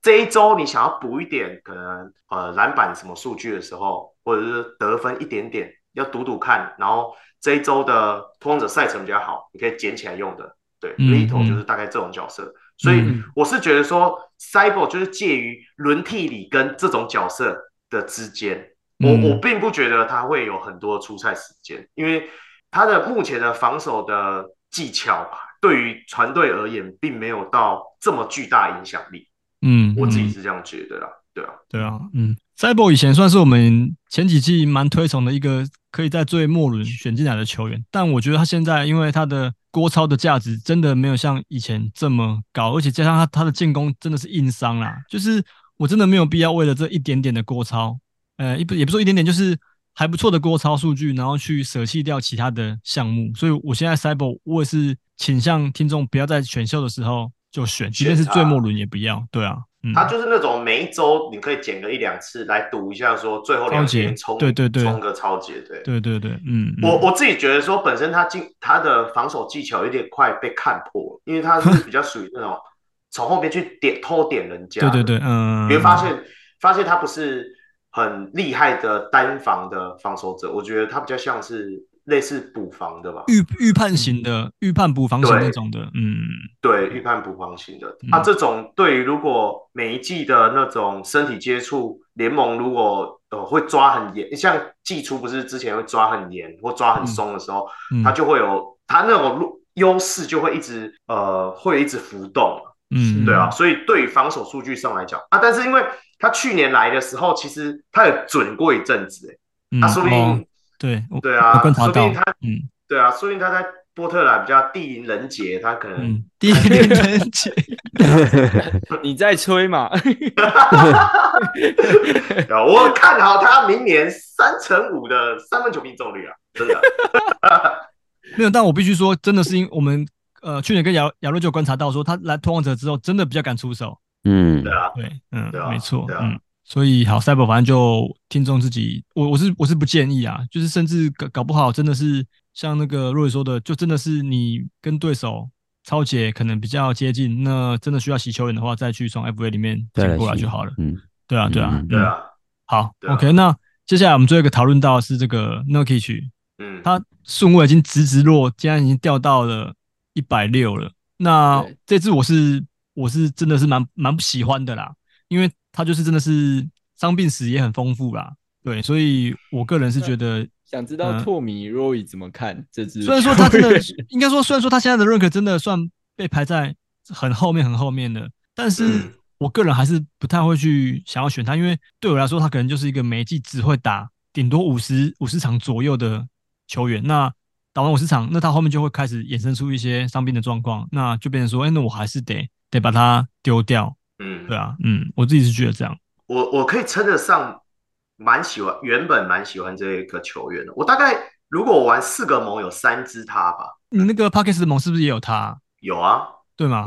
这一周你想要补一点可能呃篮板什么数据的时候，或者是得分一点点要赌赌看，然后这一周的拓荒者赛程比较好，你可以捡起来用的，对，Little 就是大概这种角色。所以我是觉得说，Cyborg 就是介于轮替里跟这种角色的之间，我我并不觉得他会有很多出赛时间，因为他的目前的防守的技巧吧对于团队而言，并没有到这么巨大影响力。嗯，我自己是这样觉得啦。对啊，对啊，嗯，Cyborg 以前算是我们前几季蛮推崇的一个可以在最末轮选进来的球员，但我觉得他现在因为他的。郭超的价值真的没有像以前这么高，而且加上他他的进攻真的是硬伤啦，就是我真的没有必要为了这一点点的郭超，呃，也不也不说一点点，就是还不错的郭超数据，然后去舍弃掉其他的项目。所以我现在 Cyborg 我也是倾向听众不要在选秀的时候就选，即便是最末轮也不要。对啊。嗯、他就是那种每一周你可以捡个一两次来赌一下，说最后两天冲，对对对，冲个超节，对对对对，嗯，我我自己觉得说，本身他进他的防守技巧有点快被看破，因为他是比较属于那种 从后边去点偷点人家，对对对，嗯，你会发现发现他不是很厉害的单防的防守者，我觉得他比较像是。类似补防的吧，预预判型的预、嗯、判补防型那种的，嗯，对，预判补防型的。嗯、啊，这种对于如果每一季的那种身体接触，联盟如果呃会抓很严，像季初不是之前会抓很严或抓很松的时候，嗯、他就会有他那种优势就会一直呃会一直浮动，嗯，对啊，所以对于防守数据上来讲啊，但是因为他去年来的时候，其实他也准过一阵子，哎，他说不定。对对啊，说不定他嗯，对啊，说不定他在波特兰比较地灵人杰，他可能、嗯、地灵人杰，你在吹嘛？我看好他明年三成五的三分球命中率啊，真的。没有，但我必须说，真的是因为我们呃去年跟亚亚瑞就观察到说，他来拓荒者之后，真的比较敢出手。嗯，对啊，对，嗯，对啊、没错，嗯。所以好，Cyborg 反正就听众自己，我我是我是不建议啊，就是甚至搞搞不好真的是像那个若雨说的，就真的是你跟对手超姐可能比较接近，那真的需要洗球员的话，再去从 FA 里面捡过来就好了。嗯，对啊，对啊，嗯、对啊。好、啊、，OK，那接下来我们最后一个讨论到的是这个 Nurkic，嗯，他顺位已经直直落，竟然已经掉到了一百六了。那这次我是我是真的是蛮蛮不喜欢的啦，因为。他就是真的是伤病史也很丰富啦，对，所以我个人是觉得想知道拓米 Roy 怎么看这支。虽然说他真的应该说，虽然说他现在的认可真的算被排在很后面很后面的。但是我个人还是不太会去想要选他，因为对我来说，他可能就是一个每季只会打顶多五十五十场左右的球员。那打完五十场，那他后面就会开始衍生出一些伤病的状况，那就变成说，哎，那我还是得得把它丢掉。嗯，对啊，嗯，我自己是觉得这样。我我可以称得上蛮喜欢，原本蛮喜欢这一个球员的。我大概如果我玩四个盟，有三支他吧。你那个 Parkes 的盟是不是也有他？有啊，对吗？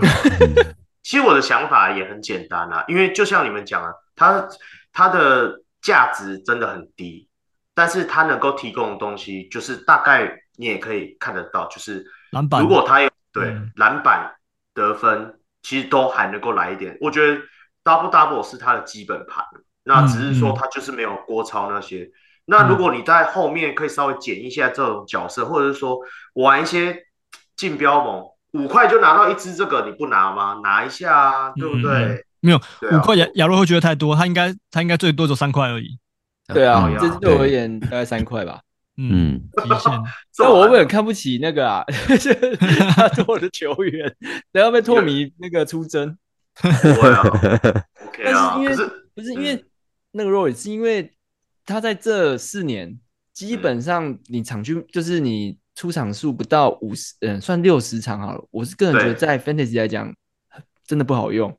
其实我的想法也很简单啊，因为就像你们讲啊，他他的价值真的很低，但是他能够提供的东西，就是大概你也可以看得到，就是篮板。如果他有对篮板得分，其实都还能够来一点。我觉得 double double 是他的基本盘，那只是说他就是没有郭超那些。那如果你在后面可以稍微捡一下这种角色，或者是说玩一些竞标盟。五块就拿到一只这个，你不拿吗？拿一下啊，对不对？嗯、没有，五块亚亚罗会觉得太多，他应该他应该最多就三块而已。对啊，这对我而言大概三块吧。嗯，极限。所以我会很看不起那个啊，他托的球员，然后被托米那个出征。不会啊，OK 啊。但是因为不是因为那个 Roy 是因为他在这四年基本上你场均就是你。出场数不到五十，嗯，算六十场好了。我是个人觉得，在 Fantasy 来讲，真的不好用。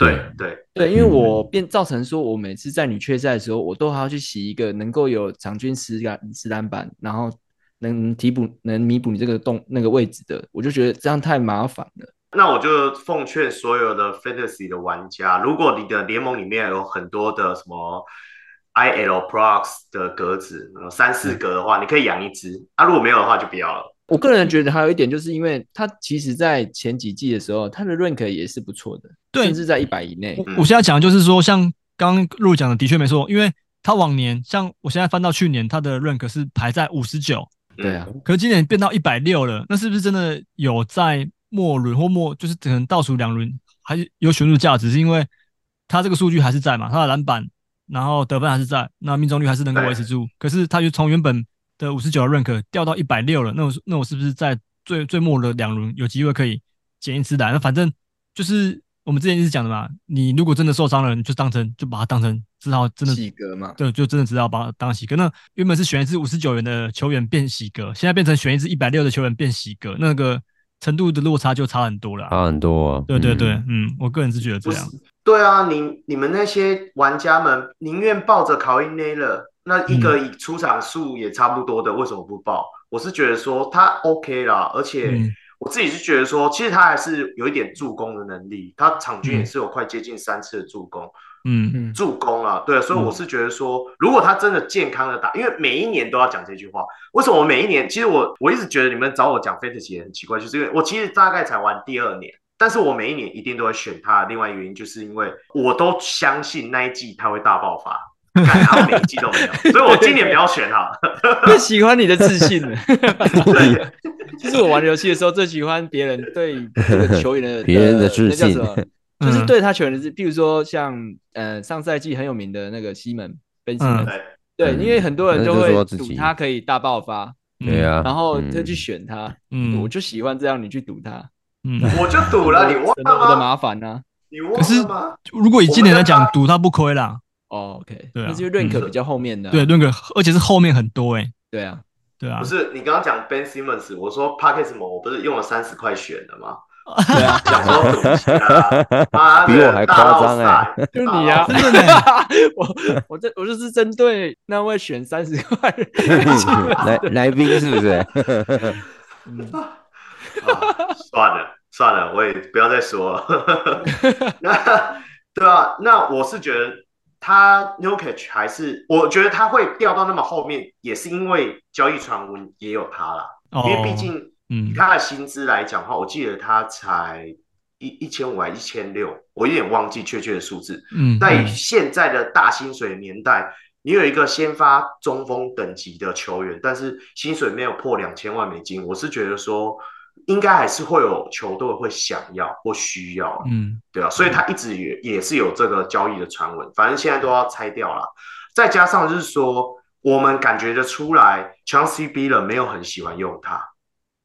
对对对，因为我变造成说，我每次在女缺赛的时候，我都还要去洗一个能够有场均十篮十篮板，然后能替补能弥补你这个洞那个位置的，我就觉得这样太麻烦了。那我就奉劝所有的 Fantasy 的玩家，如果你的联盟里面有很多的什么。IL Prox 的格子，三四格的话，嗯、你可以养一只。啊，如果没有的话，就不要了。我个人觉得还有一点，就是因为他其实在前几季的时候，他的 rank 也是不错的，对，甚至在一百以内。我现在讲的就是说，像刚刚陆讲的，的确没错，因为他往年像我现在翻到去年，他的 rank 是排在五十九，对啊，可是今年变到一百六了，那是不是真的有在末轮或末，就是可能倒数两轮还有选入价值？是因为他这个数据还是在嘛？他的篮板。然后得分还是在，那命中率还是能够维持住。可是他就从原本的五十九的 rank 掉到一百六了。那我那我是不是在最最末的两轮有机会可以捡一只来？那反正就是我们之前一直讲的嘛。你如果真的受伤了，你就当成就把它当成只好真的喜格嘛。对，就真的只好把它当喜格。那原本是选一支五十九元的球员变喜格，现在变成选一支一百六的球员变喜格，那个程度的落差就差很多了。差很多啊。对对对，嗯，嗯，我个人是觉得这样。对啊，你你们那些玩家们宁愿抱着考因内勒，那一个以出场数也差不多的，为什么不报？我是觉得说他 OK 啦，而且我自己是觉得说，其实他还是有一点助攻的能力，他场均也是有快接近三次的助攻，嗯嗯，助攻啊，对，所以我是觉得说，如果他真的健康的打，因为每一年都要讲这句话，为什么我每一年？其实我我一直觉得你们找我讲 Fantasy 也很奇怪，就是因为我其实大概才玩第二年。但是我每一年一定都会选他，另外一个原因就是因为我都相信那一季他会大爆发，还好每一季都没有，所以我今年不要选他。最喜欢你的自信了。对，其实我玩游戏的时候最喜欢别人对这个球员的别人的自信，就是对他球员的自，譬如说像呃上赛季很有名的那个西门，Ben Simmons，对，因为很多人都会赌他可以大爆发，对啊，然后就去选他，嗯，我就喜欢这样，你去赌他。嗯，我就赌了，你忘了吗？的麻烦呢？你忘了吗？如果以今年来讲，赌他不亏啦。哦，OK，对啊，那是因为 rank 比较后面的，对 rank，而且是后面很多哎。对啊，对啊。不是你刚刚讲 Ben Simmons，我说 Parkes 盟，我不是用了三十块选的吗？对啊，讲说比我还夸张哎，就你啊，我我这我就是针对那位选三十块 来来宾是不是？啊，算了算了，我也不要再说了。那对啊，那我是觉得他 Nurkic 还是，我觉得他会掉到那么后面，也是因为交易传闻也有他啦。哦、因为毕竟，以他的薪资来讲的话，我记得他才一一千五还一千六，我有点忘记确切的数字。嗯，但以现在的大薪水年代，你有一个先发中锋等级的球员，但是薪水没有破两千万美金，我是觉得说。应该还是会有球队会想要或需要，嗯，对啊，所以他一直也也是有这个交易的传闻，反正现在都要拆掉了。再加上就是说，我们感觉得出来，Chauncey Billups 没有很喜欢用他，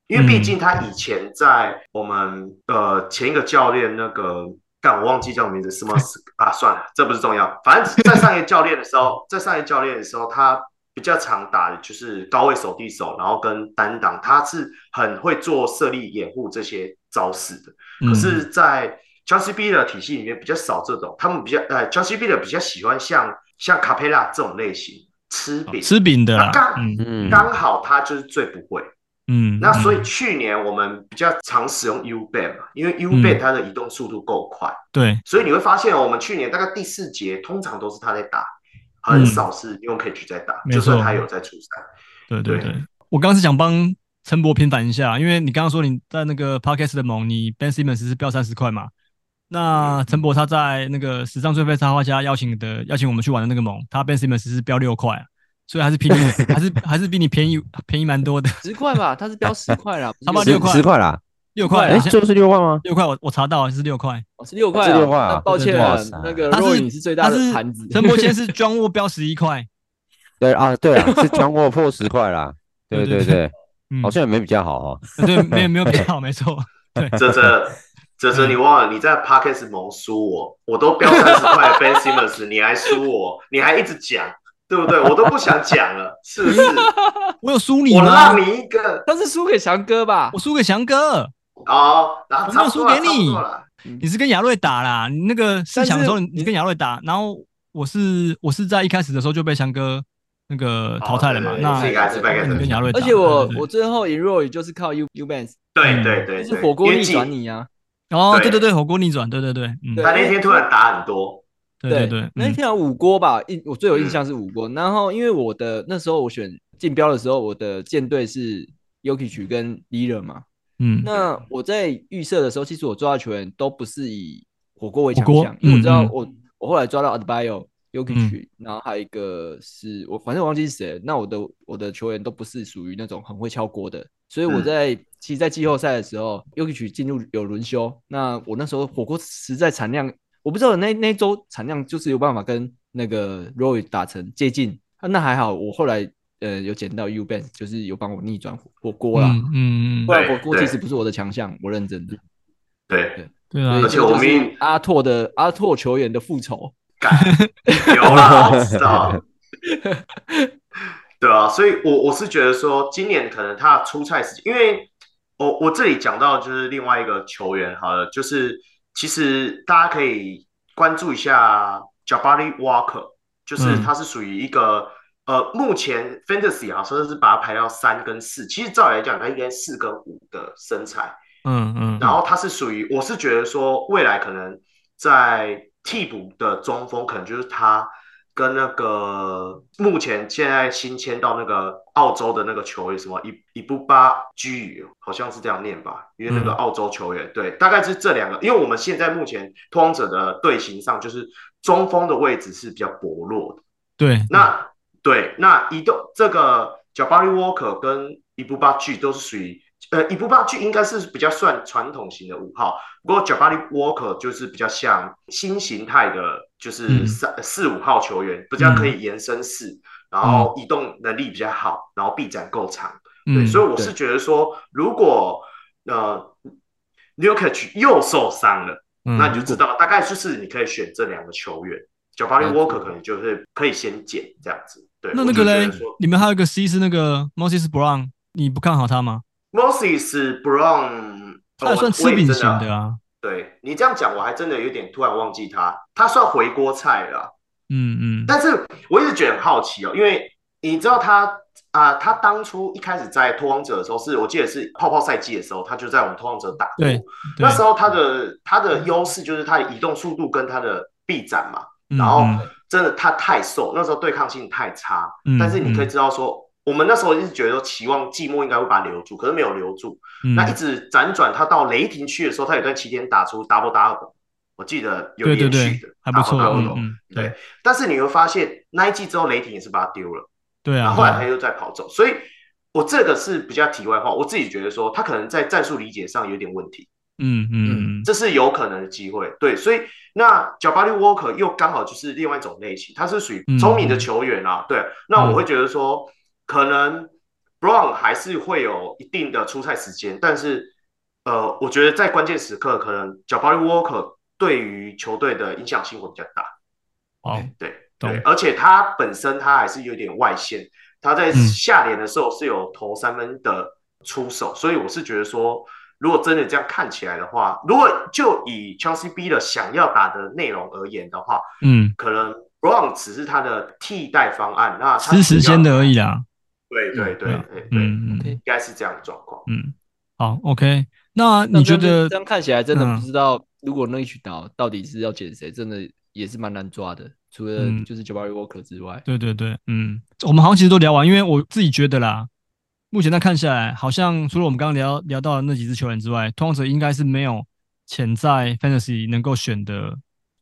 因为毕竟他以前在我们呃前一个教练那个，但我忘记叫名字，什么啊？算了，这不是重要。反正，在上一个教练的时候，在上一个教练的时候，他比较常打的就是高位手递手，然后跟单挡，他是很会做设立掩护这些招式的。可是，在 Chauncey Billups 体系里面比较少这种，他们比较呃 Chauncey Billups 比较喜欢像像卡佩拉这种类型吃饼。吃饼的，刚刚好他就是最不会。嗯，那所以去年我们比较常使用 U band 嘛，因为 U band 它的移动速度够快，嗯，对，所以你会发现我们去年大概第四节通常都是他在打，很少是用 cage 在打，嗯，就算他有在出赛。对对对，对我刚刚是想帮陈博平反一下，因为你刚刚说你在那个 Podcast 的盟，你 Ben Simmons 是标三十块嘛？那陈博他在那个史上最废插画家邀请的邀请我们去玩的那个盟，他 Ben Simmons 是标六块啊。所以还是比你 还是还是比你便宜便宜蛮多的，十块吧，他是标十块啦，他妈六块，十块啦，六块，哎，就是六块吗？六块，我我查到是六块，是六块，是六块啊，抱歉啊，那个若隐是最大的盘子，陈柏谦是 John Wall 标十一块，对啊，对啊，是 John Wall 破十块啦，对对对，好像也没比较好哦，对，没有没有比较 好，没错，对，这这这这你忘了你在 Podcast 盟输我，我都标三十块 Ben Simmons，你还输我，你还一直讲。对不对？我都不想讲了，是不是？我有输你吗？我让你一个，但是输给翔哥吧？我输给翔哥。哦，然后我没有输给你。你是跟亚瑞打啦？你那个四强的时候，你跟亚瑞打，然后我是我是在一开始的时候就被翔哥那个淘汰了嘛？那跟亚瑞打？而且我我最后赢 Roy 就是靠 U U Bands。对对对，是火锅逆转你啊！哦，对对对，火锅逆转，对对对。他那天突然打很多。对对对，那天有五锅吧，印我最有印象是五锅。然后因为我的那时候我选竞标的时候，我的舰队是 yoki 曲跟 Lillard 嘛，嗯，那我在预设的时候，其实我抓的球员都不是以火锅为强项，因为我知道我我后来抓到 Adebayo、Jokic，然后还有一个是我反正我忘记是谁。那我的我的球员都不是属于那种很会敲锅的，所以我在其实，在季后赛的时候，Jokic 进入有轮休，那我那时候火锅实在产量。我不知道那那周产量就是有办法跟那个 Roy 打成接近，那还好，我后来呃有捡到 U Banks，就是有帮我逆转火锅啦。嗯嗯，不然火锅其实不是我的强项，我认真的。对对对啊，而且我们阿拓的阿拓球员的复仇，有啦，我知道。对啊，所以我我是觉得说，今年可能他出赛时间，因为我我这里讲到就是另外一个球员，好了，就是。其实大家可以关注一下 Jabari Walker，就是他是属于一个、嗯、呃，目前 Fantasy 啊，说的是把它排到三跟四。其实照理来讲，它应该四跟五的身材，嗯嗯。然后它是属于，我是觉得说未来可能在替补的中锋，可能就是他。跟那个目前现在新签到那个澳洲的那个球员什么伊伊布巴居，好像是这样念吧？因为那个澳洲球员，对，大概是这两个。因为我们现在目前拓荒者的队形上，就是中锋的位置是比较薄弱的。对，那对，那移动这个 Jabari Walker 跟伊布巴居都是属于。呃，伊布巴巨应该是比较算传统型的五号，不过 Jabari Walker 就是比较像新形态的，就是三、嗯、四五号球员，比较可以延伸式，嗯、然后移动能力比较好，然后臂展够长。对，嗯、所以我是觉得说，如果呃 n e w k i c 又受伤了，嗯、那你就知道大概就是你可以选这两个球员、嗯、，Jabari Walker 可能就是可以先减这样子。对，那那个嘞，你们还有一个 C 是那个 Moses Brown，你不看好他吗？Moses Brown，他还算吃饼型的啊。对，你这样讲，我还真的有点突然忘记他。他算回锅菜了。嗯嗯。但是我一直觉得很好奇哦，因为你知道他啊、呃，他当初一开始在拓荒者的时候是，是我记得是泡泡赛季的时候，他就在我们拓荒者打过。对。那时候他的他的优势就是他的移动速度跟他的臂展嘛。然后真的他太瘦，那时候对抗性太差。嗯。但是你可以知道说。我们那时候一直觉得说期望季末应该会把他留住，可是没有留住。嗯、那一直辗转，他到雷霆去的时候，他有段期间打出 double double，我记得有连续的，对对对还不错。嗯嗯、对，对但是你会发现那一季之后，雷霆也是把他丢了。对啊。后来他又再跑走，所以我这个是比较题外话。我自己觉得说，他可能在战术理解上有点问题。嗯嗯，嗯，这是有可能的机会。对，所以那 Jabari Walker 又刚好就是另外一种类型，他是属于聪明的球员啊。嗯、对，那我会觉得说。可能 Brown 还是会有一定的出赛时间，但是呃，我觉得在关键时刻，可能 Jabari Walker 对于球队的影响性会比较大。哦，对对，而且他本身他还是有点外线，他在下联的时候是有投三分的出手，嗯、所以我是觉得说，如果真的这样看起来的话，如果就以 Chelsea B 的想要打的内容而言的话，嗯，可能 Brown 只是他的替代方案，那是时间的而已啦。对对对对，嗯嗯，应该是这样的状况。嗯，好，OK，那你觉得这样看起来真的不知道，如果那一群岛到底是要捡谁，真的也是蛮难抓的。除了就是 Jabari Walker 之外，对对对，嗯，我们好像其实都聊完，因为我自己觉得啦，目前在看下来，好像除了我们刚刚聊聊到的那几支球员之外，拓荒者应该是没有潜在 Fantasy 能够选的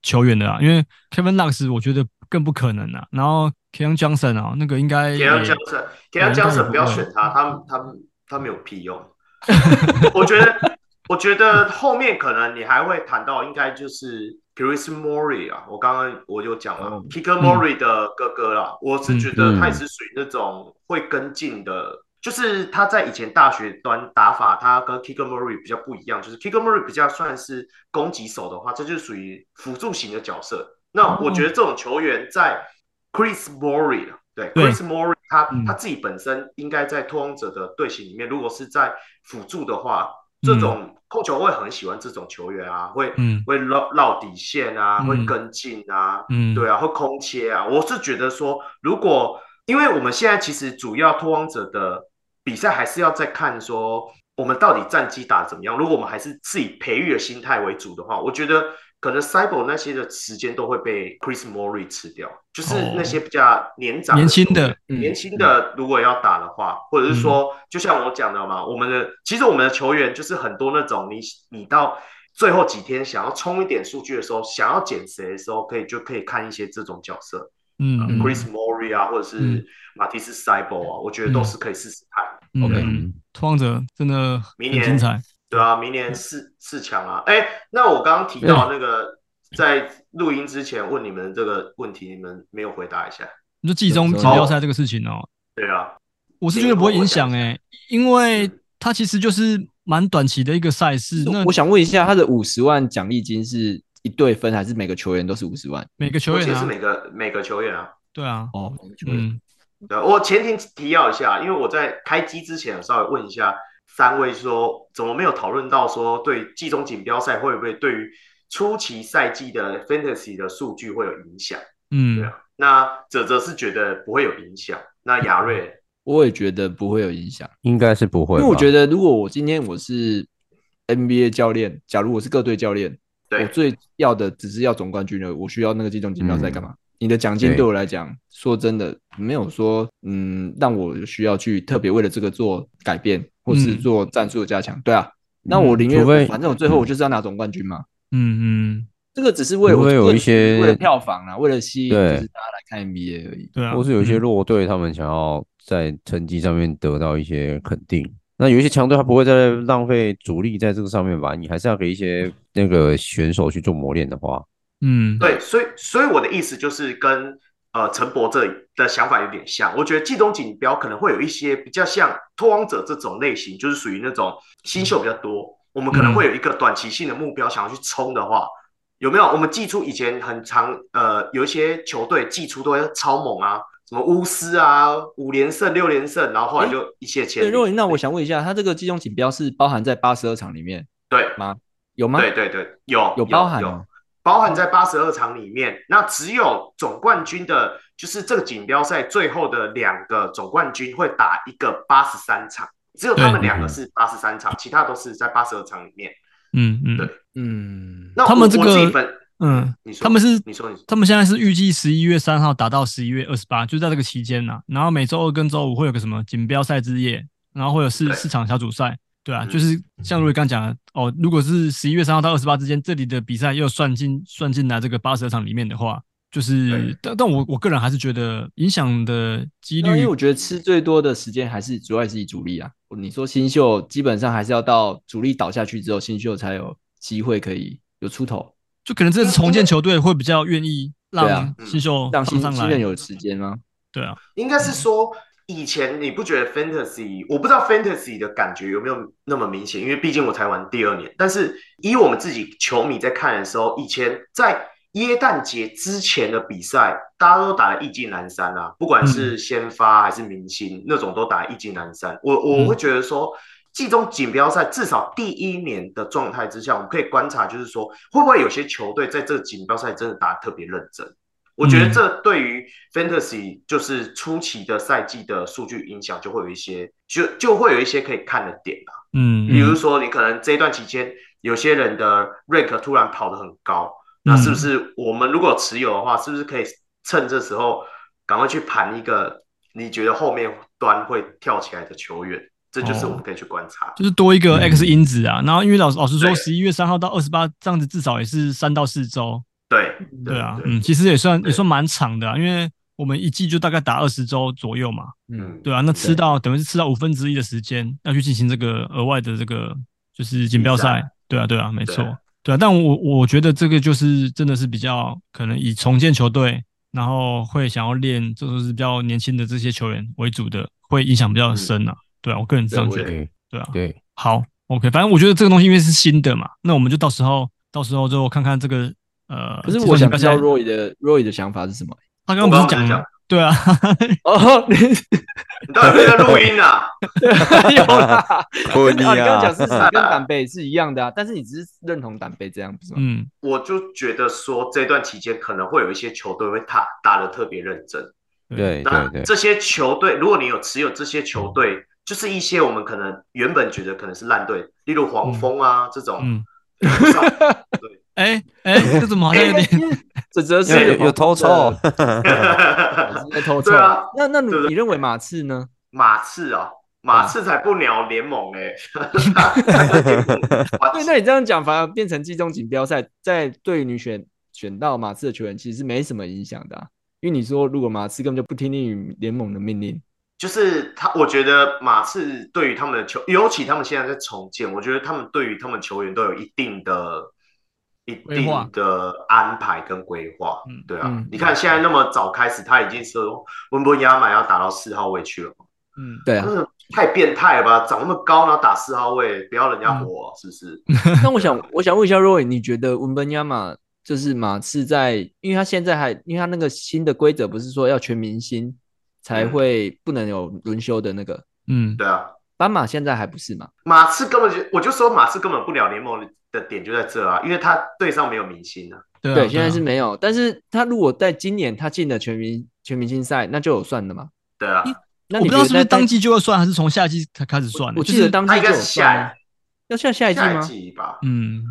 球员的啦，因为 Kevin Knox 我觉得更不可能啊，然后。Keon Johnson 啊，那个应该 Keon Johnson，Keon Johnson 不要选他，他他他没有屁用。我觉得，我觉得后面可能你还会谈到，应该就是 Chris Morey 啊。我刚刚我就讲了，Kicker Murray 的哥哥啦。我是觉得他也是属于那种会跟进的，就是他在以前大学端打法，他跟 Kicker Murray 比较不一样。就是 Kicker Murray 比较算是攻击手的话，这就属于辅助型的角色。那我觉得这种球员在 Chris Morey 对，对，Chris Morey 他、嗯、他自己本身应该在拓荒者的队形里面，如果是在辅助的话，嗯、这种控球会很喜欢这种球员啊，会、嗯、会绕绕底线啊，嗯、会跟进啊，嗯，对啊，会空切啊。我是觉得说，如果因为我们现在其实主要拓荒者的比赛还是要再看说，我们到底战绩打得怎么样。如果我们还是自己培育的心态为主的话，我觉得。可能 Cyber 那些的时间都会被 Chris Morey 吃掉，就是那些比较年长、年轻的、年轻的，如果要打的话，或者是说，就像我讲的嘛，我们的其实我们的球员就是很多那种，你你到最后几天想要冲一点数据的时候，想要捡谁的时候，可以就可以看一些这种角色，嗯，Chris Morey 啊，或者是马蒂斯 Cyber 啊，我觉得都是可以试试看。OK，拓荒者真的明年精彩。对啊，明年四四强啊！哎，那我刚刚提到那个，在录音之前问你们这个问题，你们没有回答一下。你说季中锦标赛这个事情哦？对啊，我是觉得不会影响哎，因为它其实就是蛮短期的一个赛事。那我想问一下，他的五十万奖励金是一队分，还是每个球员都是五十万？每个球员是每个每个球员啊？对啊，哦，每个球员。对，我前提提要一下，因为我在开机之前稍微问一下。三位说怎么没有讨论到说对季中锦标赛会不会对于初期赛季的 fantasy 的数据会有影响？嗯，对啊。那泽泽是觉得不会有影响。那亚瑞，我也觉得不会有影响，应该是不会。因为我觉得如果我今天我是 NBA 教练，假如我是各队教练，我最要的只是要总冠军了，我需要那个季中锦标赛干嘛？嗯你的奖金对我来讲，说真的，没有说嗯，让我需要去特别为了这个做改变，或是做战术的加强。对啊，那我宁愿反正我最后我就是要拿总冠军嘛。嗯嗯，这个只是为了会有一些为了票房啊，为了吸引就是大家来看 NBA 而已。对啊，或是有一些弱队，他们想要在成绩上面得到一些肯定。那有一些强队他不会再浪费主力在这个上面吧？你还是要给一些那个选手去做磨练的话。嗯，对，所以所以我的意思就是跟呃陈博这里的想法有点像。我觉得季中锦标可能会有一些比较像拓荒者这种类型，就是属于那种新秀比较多，我们可能会有一个短期性的目标想要去冲的话，有没有？我们寄出以前很长呃有一些球队寄出都会超猛啊，什么巫师啊五连胜六连胜，然后后来就一泻千里。对，那我想问一下，他这个季中锦标是包含在八十二场里面对吗？有吗？对对对，有有包含哦。包含在八十二场里面，那只有总冠军的，就是这个锦标赛最后的两个总冠军会打一个八十三场，只有他们两个是八十三场，其他都是在八十二场里面。嗯嗯，对，嗯。那他们这个，嗯，你说，他们是，你说，你说，他们现在是预计十一月三号打到十一月二十八，就在这个期间呐。然后每周二跟周五会有个什么锦标赛之夜，然后会有四四场小组赛。对啊，就是像如果刚讲的哦，如果是十一月三号到二十八之间，这里的比赛又算进算进来这个八十二场里面的话，就是但但我我个人还是觉得影响的几率，因为我觉得吃最多的时间还是主要还是以主力啊。你说新秀基本上还是要到主力倒下去之后，新秀才有机会可以有出头，就可能这次重建球队会比较愿意让新秀让新上来有时间吗？对啊，应该是说。以前你不觉得 Fantasy，我不知道 Fantasy 的感觉有没有那么明显，因为毕竟我才玩第二年。但是以我们自己球迷在看的时候，以前在耶诞节之前的比赛，大家都打得意兴阑珊啊，不管是先发还是明星，嗯、那种都打得意兴阑珊。我我会觉得说，季中锦标赛至少第一年的状态之下，我们可以观察，就是说会不会有些球队在这个锦标赛真的打得特别认真。我觉得这对于 Fantasy 就是初期的赛季的数据影响就会有一些，就就会有一些可以看的点啊。嗯，比如说你可能这一段期间有些人的 rank 突然跑得很高。那是不是我们如果持有的话，是不是可以趁这时候赶快去盘一个你觉得后面端会跳起来的球员？这就是我们可以去观察，就是多一个 X 因子啊。然后因为老老实说，十一月三号到二十八这样子，至少也是三到四周。对对啊，嗯，其实也算也算蛮长的啊，因为我们一季就大概打二十周左右嘛。嗯，对啊，那吃到等于是吃到五分之一的时间要去进行这个额外的这个就是锦标赛。对啊，对啊，没错。对啊，但我我觉得这个就是真的是比较可能以重建球队，然后会想要练就是比较年轻的这些球员为主的，会影响比较深啊。对啊，我个人这样觉得。对啊，对，好，OK，反正我觉得这个东西因为是新的嘛，那我们就到时候到时候就看看这个呃。可是我想知道 Roy 的 Roy 的想法是什么？他刚刚不是讲讲？对啊，哦，你 你到底在录音啊？有 啦，你刚刚讲是跟胆杯是一样的啊，但是你只是认同胆杯这样，不是吗？嗯，我就觉得说这段期间可能会有一些球队会打打的特别认真，对，那这些球队，如果你有持有这些球队，就是一些我们可能原本觉得可能是烂队，例如黄蜂啊这种，嗯，对。哎哎，这怎么好像有点？这则是有偷臭，在偷臭。啊，那那你你认为马刺呢？马刺啊，马刺才不鸟联盟哎。对，那你这样讲，反而变成季中锦标赛，在对于你选选到马刺的球员，其实是没什么影响的。因为你说，如果马刺根本就不听令于联盟的命令，就是他，我觉得马刺对于他们的球，尤其他们现在在重建，我觉得他们对于他们球员都有一定的。一定的安排跟规划，嗯，对啊，嗯、你看现在那么早开始，他已经说温布亚马要打到四号位去了，嗯，对啊，太变态了吧，长那么高然后打四号位，不要人家活，啊，嗯、是不是？那我想，我想问一下 Roy，你觉得温布亚马就是马刺在，因为他现在还，因为他那个新的规则不是说要全明星才会不能有轮休的那个，嗯，对啊，斑马现在还不是嘛？马刺根本就，我就说马刺根本不了联盟的点就在这啊，因为他队上没有明星啊。对，啊对，现在是没有。但是他如果在今年他进了全明全明星赛，那就有算的嘛？对啊。那你不知道是不是当季就要算，还是从下季才开始算？我记得当季就有算。要下下一季吗？下一季吧。嗯，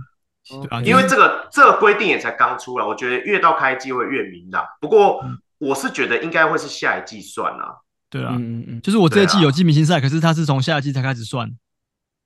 对啊。因为这个这个规定也才刚出来，我觉得越到开季会越明朗。不过我是觉得应该会是下一季算啊。对啊，嗯嗯嗯，就是我这一季有季明星赛，可是他是从下一季才开始算。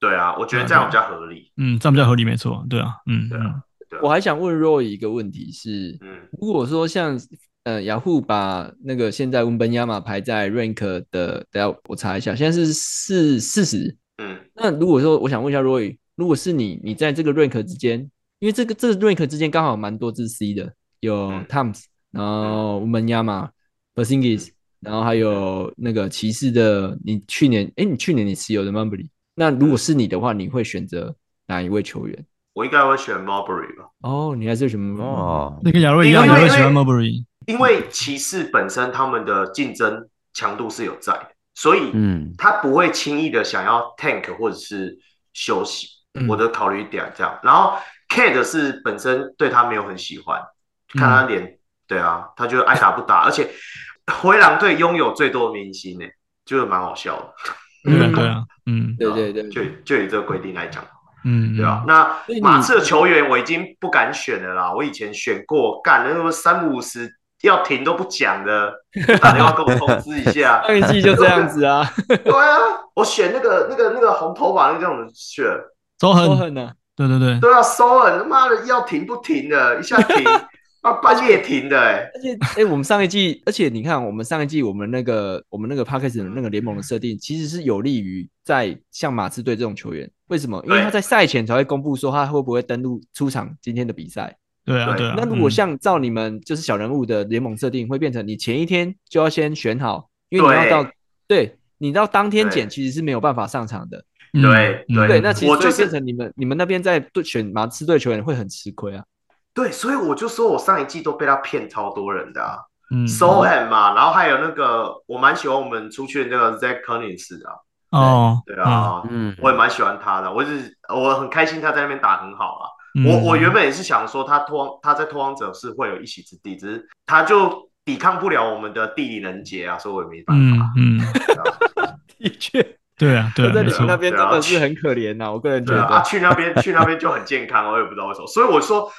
对啊，我觉得这样比较合理。嗯，这样比较合理，没错。对啊，嗯，对啊。我还想问 Roy 一个问题是，嗯，如果说像呃雅虎把那个现在温本亚马排在 rank 的，等下我查一下，现在是四四十。嗯，那如果说我想问一下 Roy，如果是你，你在这个 rank 之间，因为这个这个 rank 之间刚好蛮多支 C 的，有 Towns，然后温本亚马、Porzingis，然后还有那个骑士的，你去年哎，你去年你持有的 Mobley。那如果是你的话，你会选择哪一位球员？我应该会选 Mobley 吧。哦，你还是选 Mobley 哦。那跟亚瑞一样，也会喜欢 Mobley。因为骑士本身他们的竞争强度是有在的，所以嗯，他不会轻易的想要 tank 或者是休息。嗯、我的考虑点这样。然后 KAT 是本身对他没有很喜欢，看他脸，嗯、对啊，他就爱打不打，而且灰狼队拥有最多的明星呢，就是蛮好笑的。嗯，对啊，嗯，对对对，就就以这个规定来讲，嗯，对吧？那马刺的球员我已经不敢选了啦，我以前选过，干那么三五十要停都不讲的，打电话跟我通知一下。上一季就这样子啊，对啊，我选那个那个那个红头发那种选，收很呢，对对对，都要收很，他妈的要停不停的，一下停。啊，半夜停的哎、欸，而且哎、欸，我们上一季，而且你看，我们上一季我们那个我们那个 Podcast 的那个联盟的设定，其实是有利于在像马刺队这种球员。为什么？因为他在赛前才会公布说他会不会登录出场今天的比赛。对啊，对啊。那如果像照你们就是小人物的联盟设定，会变成你前一天就要先选好，因为你要到对你到当天剪其实是没有办法上场的。对对对，那其实就变成你们你们那边在对选马刺队球员会很吃亏啊。对，所以我就说我上一季都被他骗超多人的啊。嗯，Sochan 嘛，然后还有那个我蛮喜欢我们出去的那个 Zach Collins 的。哦，对啊，嗯，我也蛮喜欢他的，我是我很开心他在那边打很好啊。我我原本也是想说他拓他在拓荒者是会有一席之地，只是他就抵抗不了我们的地理人杰啊，所以我也没办法。嗯，的确，对啊，对啊，在你们那边真的是很可怜呐，我个人觉得啊，去那边去那边就很健康，我也不知道为什么。所以我说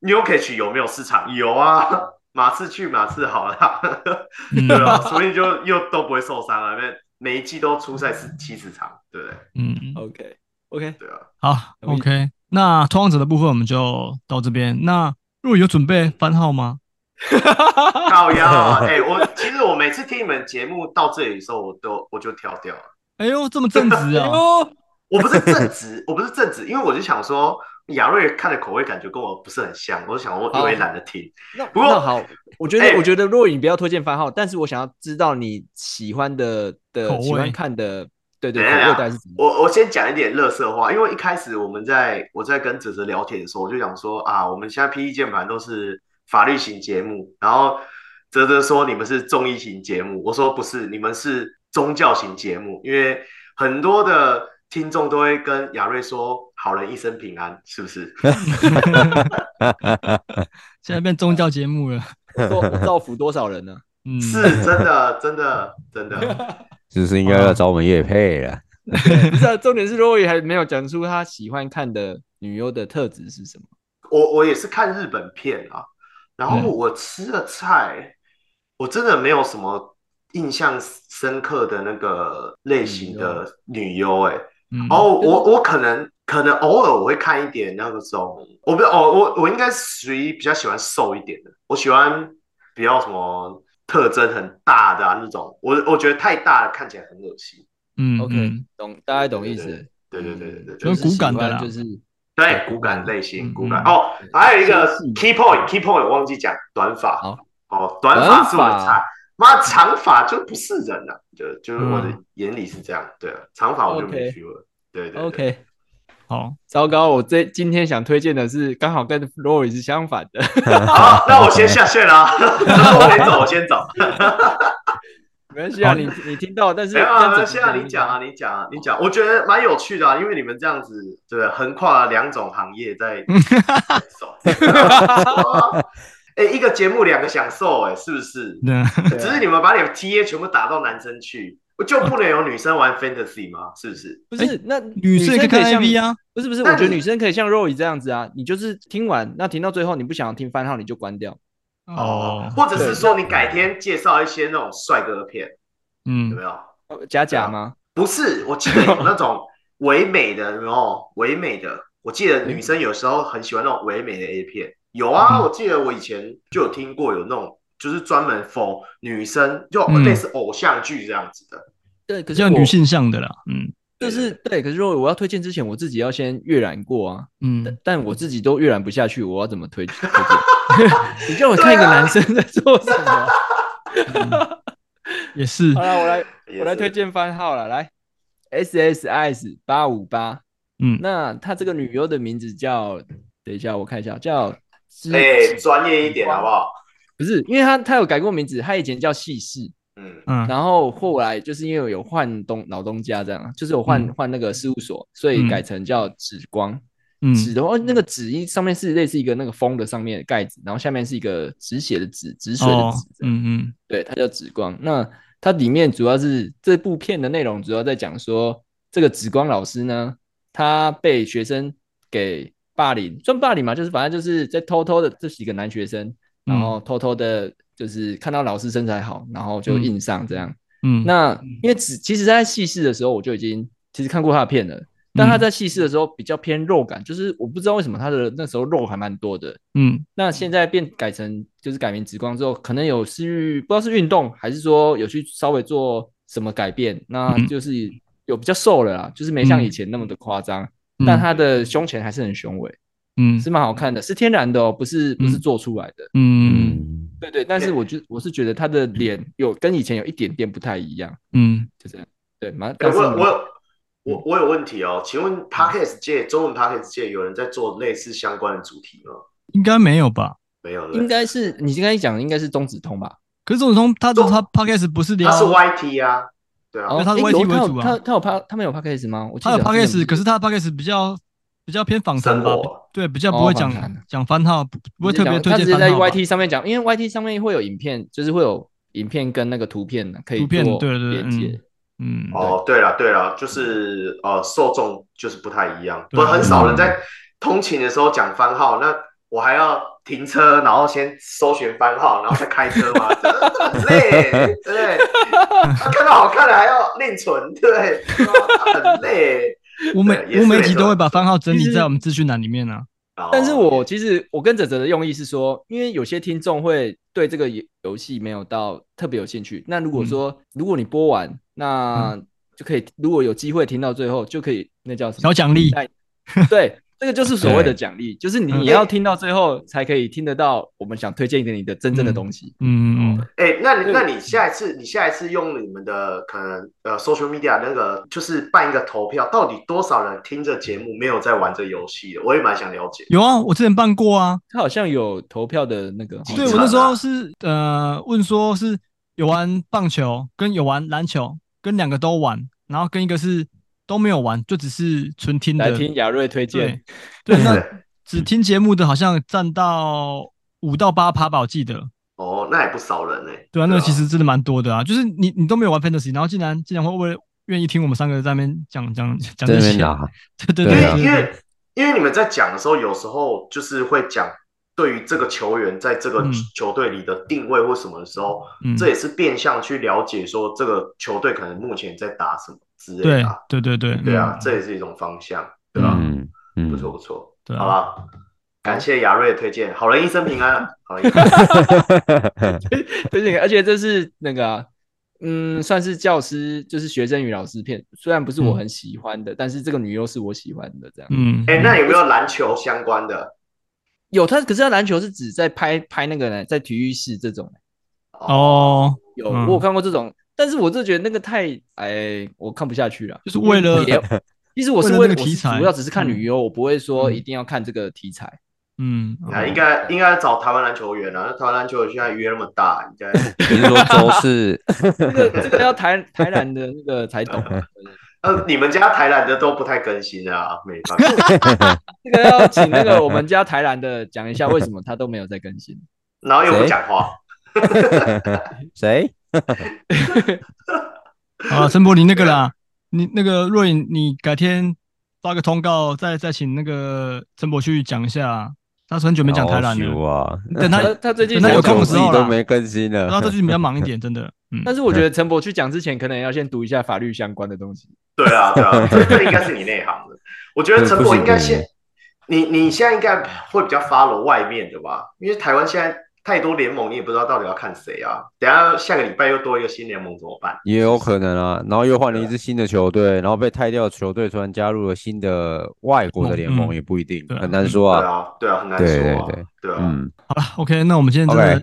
Nurkic 有没有市场？有啊，马刺去马刺好了，对啊，所以就又都不会受伤了，因为每一季都出赛十七十场，对不对？嗯，OK OK，对啊，好 OK。那拓荒者的部分我们就到这边。那如果有准备番号吗？靠腰，哎，我其实我每次听你们节目到这里的时候，我都我就跳掉了。哎呦，这么正直啊！我不是正直，我不是正直，因为我就想说亚瑞看的口味感觉跟我不是很像，我想我我也懒得听。那不过好，我觉得我觉得若影不要推荐番号，但是我想要知道你喜欢的的喜欢看的。对对，我我先讲一点乐色话，因为一开始我们在我在跟哲哲聊天的时候，我就想说啊，我们现在 PTT 键盘都是法律型节目，然后哲哲说你们是综艺型节目，我说不是，你们是宗教型节目，因为很多的听众都会跟亚瑞说好人一生平安，是不是？现在变宗教节目了，造福多少人呢？嗯，是真的，真的，真的。是不是应该要找我们叶配了？不是啊，重点是 Roy 还没有讲出他喜欢看的女优的特质是什么。我我也是看日本片啊，然后我吃的菜，我真的没有什么印象深刻的那个类型的女优哎。哦，我我可能可能偶尔我会看一点那个种，我不哦我我应该属于比较喜欢瘦一点的，我喜欢比较什么。特征很大的啊，那种我我觉得太大了，看起来很恶心。嗯，OK，懂，大概懂意思。对对对对对，就是骨感的，就是对骨感类型，骨感。哦，还有一个 key point，key point 我忘记讲，短发。哦，短发是我的菜。妈，长发就不是人了，就就是我的眼里是这样。对，长发我就没去了。对对，OK。好，糟糕！我这今天想推荐的是刚好跟 Roy 是相反的。好，那我先下线了。我先走，我先走。没关系啊，你你听到，但是没有啊，现在你讲啊，你讲啊，你讲。我觉得蛮有趣的啊，因为你们这样子，对，横跨两种行业在走。哎，一个节目两个享受，哎，是不是？只是你们把你们 TA 全部打到男生去。我就不能有女生玩 fantasy 吗？是不是？不是，那女生可以看 AV 啊？不是不是，我觉得女生可以像 Roy 这样子啊，你就是听完，那听到最后你不想听番号，你就关掉。哦，或者是说你改天介绍一些那种帅哥的片，嗯，有没有？假假吗？不是，我记得有那种唯美的，有没有？唯美的，我记得女生有时候很喜欢那种唯美的 A 片，有啊，我记得我以前就有听过有那种。就是专门 for 女生，就类似偶像剧这样子的，对，可是要女性向的啦，嗯，就是对，可是如果我要推荐之前，我自己要先阅览过啊，嗯，但我自己都阅览不下去，我要怎么推 推荐？你叫我看一个男生在做什么？也是，好了，我来我来推荐番号了，来。S S S 八五八，嗯，那他这个女优的名字叫，等一下我看一下，叫，哎，专业一点好不好？不是，因为他他有改过名字，他以前叫细视，嗯。嗯，然后后来就是因为有换东老东家这样，就是有换换那个事务所，所以改成叫紫光。嗯，紫的话，那个紫一上面是类似一个那个风的上面的盖子，然后下面是一个止血的止止水的止，嗯嗯，对，它叫紫光。那它里面主要是这部片的内容，主要在讲说这个紫光老师呢，他被学生给霸凌，算霸凌嘛，就是反正就是在偷偷的这几个男学生。然后偷偷的，就是看到老师身材好，然后就硬上这样。嗯，那因为只其实在细试的时候，我就已经其实看过他的片了。但他在细试的时候比较偏肉感，就是我不知道为什么他的那时候肉还蛮多的。嗯，那现在变改成就是改名紫光之后，可能有是不知道是运动还是说有去稍微做什么改变，那就是有比较瘦了啦，就是没像以前那么的夸张，但他的胸前还是很雄伟。嗯，是蛮好看的，是天然的哦，不是不是做出来的。嗯，对对，但是我就我是觉得他的脸有跟以前有一点点不太一样，嗯，就这样。对，蛮。我我我我有问题哦，请问 Podcast 界中文 Podcast 界有人在做类似相关的主题吗？应该没有吧？没有，应该是你刚才讲的应该是中指通吧？可是中指通他他他 Podcast 不是聊，他是 YT 啊，对啊，他是 YT 为主啊。他他有拍他们有 Podcast 吗？他有 Podcast，可是他 Podcast 比较比较偏访谈吧？对，比较不会讲讲番号，不会特别推荐。他直接在 YT 上面讲，因为 YT 上面会有影片，就是会有影片跟那个图片可以图片对对连接。嗯，哦，对了对了，就是呃，受众就是不太一样，不很少人在通勤的时候讲番号，那我还要停车，然后先搜寻番号，然后再开车嘛？很累，对，看到好看的还要另存，对，很累。我每我每集都会把番号整理在我们资讯栏里面呢。但是我其实我跟哲哲的用意是说，因为有些听众会对这个游戏没有到特别有兴趣。那如果说如果你播完，那就可以，如果有机会听到最后，就可以那叫什么小奖励？对。这个就是所谓的奖励，就是你也要听到最后才可以听得到我们想推荐给你的真正的东西。嗯，哎，那那你下一次，你下一次用你们的可能呃 social media 那个，就是办一个投票，到底多少人听着节目没有在玩这游戏的？我也蛮想了解。有啊，我之前办过啊，他好像有投票的那个。对，我那时候是呃问说是有玩棒球跟有玩篮球，跟两个都玩，然后跟一个是。都没有玩，就只是纯听的。来听亚瑞推荐。对，对，那只听节目的好像占到五到八趴吧，我记得。哦，那也不少人呢。对啊，那其实真的蛮多的啊。就是你你都没有玩 Fantasy，然后竟然竟然会为愿意听我们三个在那边讲讲讲这些。对对对，因为因为因为你们在讲的时候，有时候就是会讲对于这个球员在这个球队里的定位或什么的时候，这也是变相去了解说这个球队可能目前在打什么。对对对对对啊，这也是一种方向，对吧？嗯嗯，不错不错，对，好了，感谢雅瑞的推荐，好人一生平安，好人推荐，而且这是那个，嗯，算是教师，就是学生与老师片，虽然不是我很喜欢的，但是这个女优是我喜欢的，这样，嗯，哎，那有没有篮球相关的？有，他可是他篮球是指在拍拍那个呢，在体育室这种，哦，有，我有看过这种。但是我就觉得那个太哎，我看不下去了。就是为了，其实我是为了题材，主要只是看女优，我不会说一定要看这个题材。嗯，那应该应该找台湾篮球员啊，那台湾篮球员现在约那么大，应该比如说周四，这个这个要台台篮的那个才懂。呃，你们家台篮的都不太更新啊，没办法。这个要请那个我们家台篮的讲一下为什么他都没有在更新，然后又不讲话。谁？啊，陈柏霖那个啦，你那个若影，你改天发个通告，再再请那个陈柏去讲一下。他是很久没讲台南了，等他他最近他有空的时候都没更新了，然后他最近比较忙一点，真的。嗯但是我觉得陈柏去讲之前，可能要先读一下法律相关的东西。对啊，对啊，这这应该是你内行的。我觉得陈柏应该先，你你现在应该会比较 follow 外面的吧？因为台湾现在。太多联盟，你也不知道到底要看谁啊？等下下个礼拜又多一个新联盟怎么办？也有可能啊，然后又换了一支新的球队，然后被汰掉的球队突然加入了新的外国的联盟，也不一定，很难说啊。对啊，对啊，很难说。对对对，嗯，好了，OK，那我们今天真的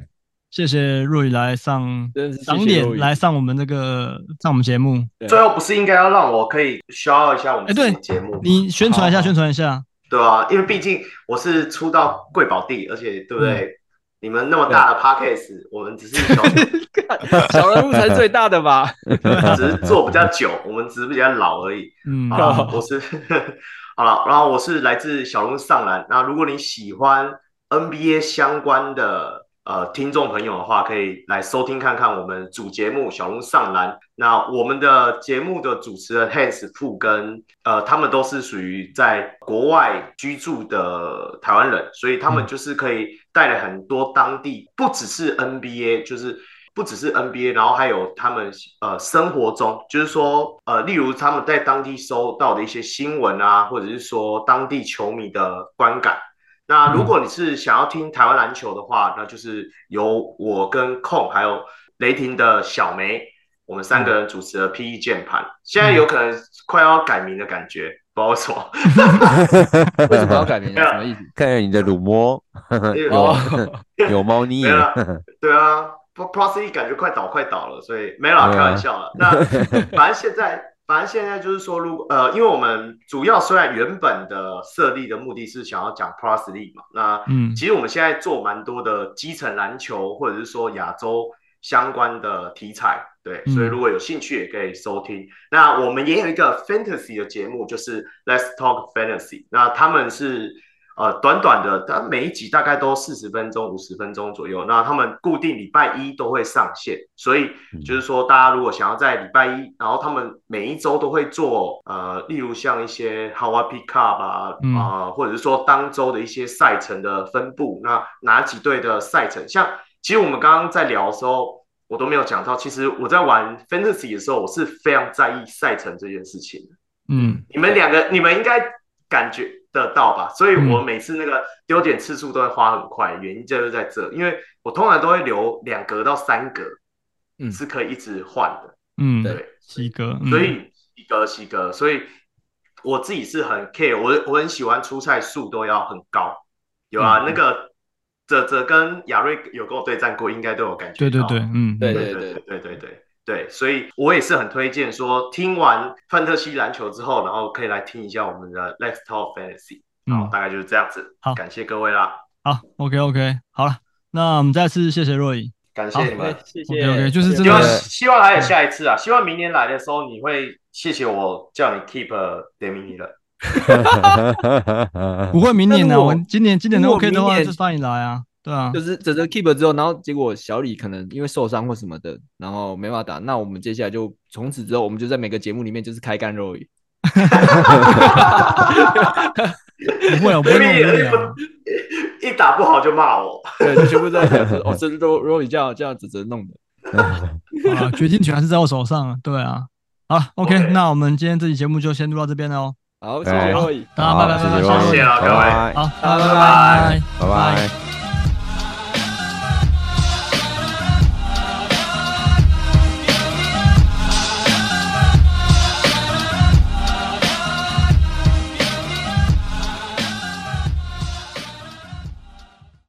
谢谢若雨来上长脸来上我们这个上我们节目。最后不是应该要让我可以 show 一下我们对节目？你宣传一下，宣传一下。对啊，因为毕竟我是出到贵宝地，而且对不对？你们那么大的 podcast，我们只是小 小人物才是最大的吧？只是做比较久，我们只是比较老而已。嗯，好，我是 好了，然后我是来自小龙上篮。那如果你喜欢 NBA 相关的呃听众朋友的话，可以来收听看看我们主节目小龙上篮。那我们的节目的主持人 Hans 富跟呃，他们都是属于在国外居住的台湾人，所以他们就是可以。带了很多当地，不只是 NBA，就是不只是 NBA，然后还有他们呃生活中，就是说呃，例如他们在当地收到的一些新闻啊，或者是说当地球迷的观感。那如果你是想要听台湾篮球的话，那就是由我跟控还有雷霆的小梅，我们三个人主持的 PE 键盘。现在有可能快要改名的感觉。不知道为什么。为什么要改名？什么意思？看看你的乳摸，有 有猫腻。对啊，Plus E 感觉快倒快倒了，所以没啦，开玩笑了。那 反正现在，反正现在就是说，如果呃，因为我们主要虽然原本的设立的目的是想要讲 Plus League 嘛，那嗯，其实我们现在做蛮多的基层篮球，或者是说亚洲相关的题材。对，所以如果有兴趣也可以收听。嗯、那我们也有一个 fantasy 的节目，就是 Let's Talk Fantasy。那他们是呃短短的，但每一集大概都四十分钟、五十分钟左右。那他们固定礼拜一都会上线，所以就是说大家如果想要在礼拜一，然后他们每一周都会做呃，例如像一些 How I Pick Up 啊啊、嗯呃，或者是说当周的一些赛程的分布，那哪几队的赛程？像其实我们刚刚在聊的时候。我都没有讲到，其实我在玩 Fantasy 的时候，我是非常在意赛程这件事情。嗯，你们两个，你们应该感觉得到吧？所以我每次那个丢点次数都会花很快，原因就是在这，因为我通常都会留两格到三格，嗯，是可以一直换的。嗯，对，西格，所以西格西格，所以我自己是很 care，我我很喜欢出赛数都要很高。有啊，嗯、那个。泽泽跟亚瑞有跟我对战过，应该都有感觉。对对对，嗯，对对对对对对对，所以我也是很推荐说，听完《范特西篮球》之后，然后可以来听一下我们的《Let's Talk Fantasy》，然后大概就是这样子。好，感谢各位啦。好，OK OK，好了，那我们再次谢谢若影。感谢你们，谢谢。OK，就是真的，希望还有下一次啊！希望明年来的时候，你会谢谢我叫你 Keep Demi 了。不会明年的，我们今年今年都 OK 的话，就欢迎来啊。对啊，就是整个 keep 之后，然后结果小李可能因为受伤或什么的，然后没办法打。那我们接下来就从此之后，我们就在每个节目里面就是开干肉。不会，我不会。一打不好就骂我，对，就全部在讲哦，这都肉李这样这样子子弄的。啊，决定权还是在我手上啊。对啊，好，OK，那我们今天这期节目就先录到这边了哦。好，谢谢各位，大家拜拜，谢谢，谢谢各位，好，拜拜，拜拜。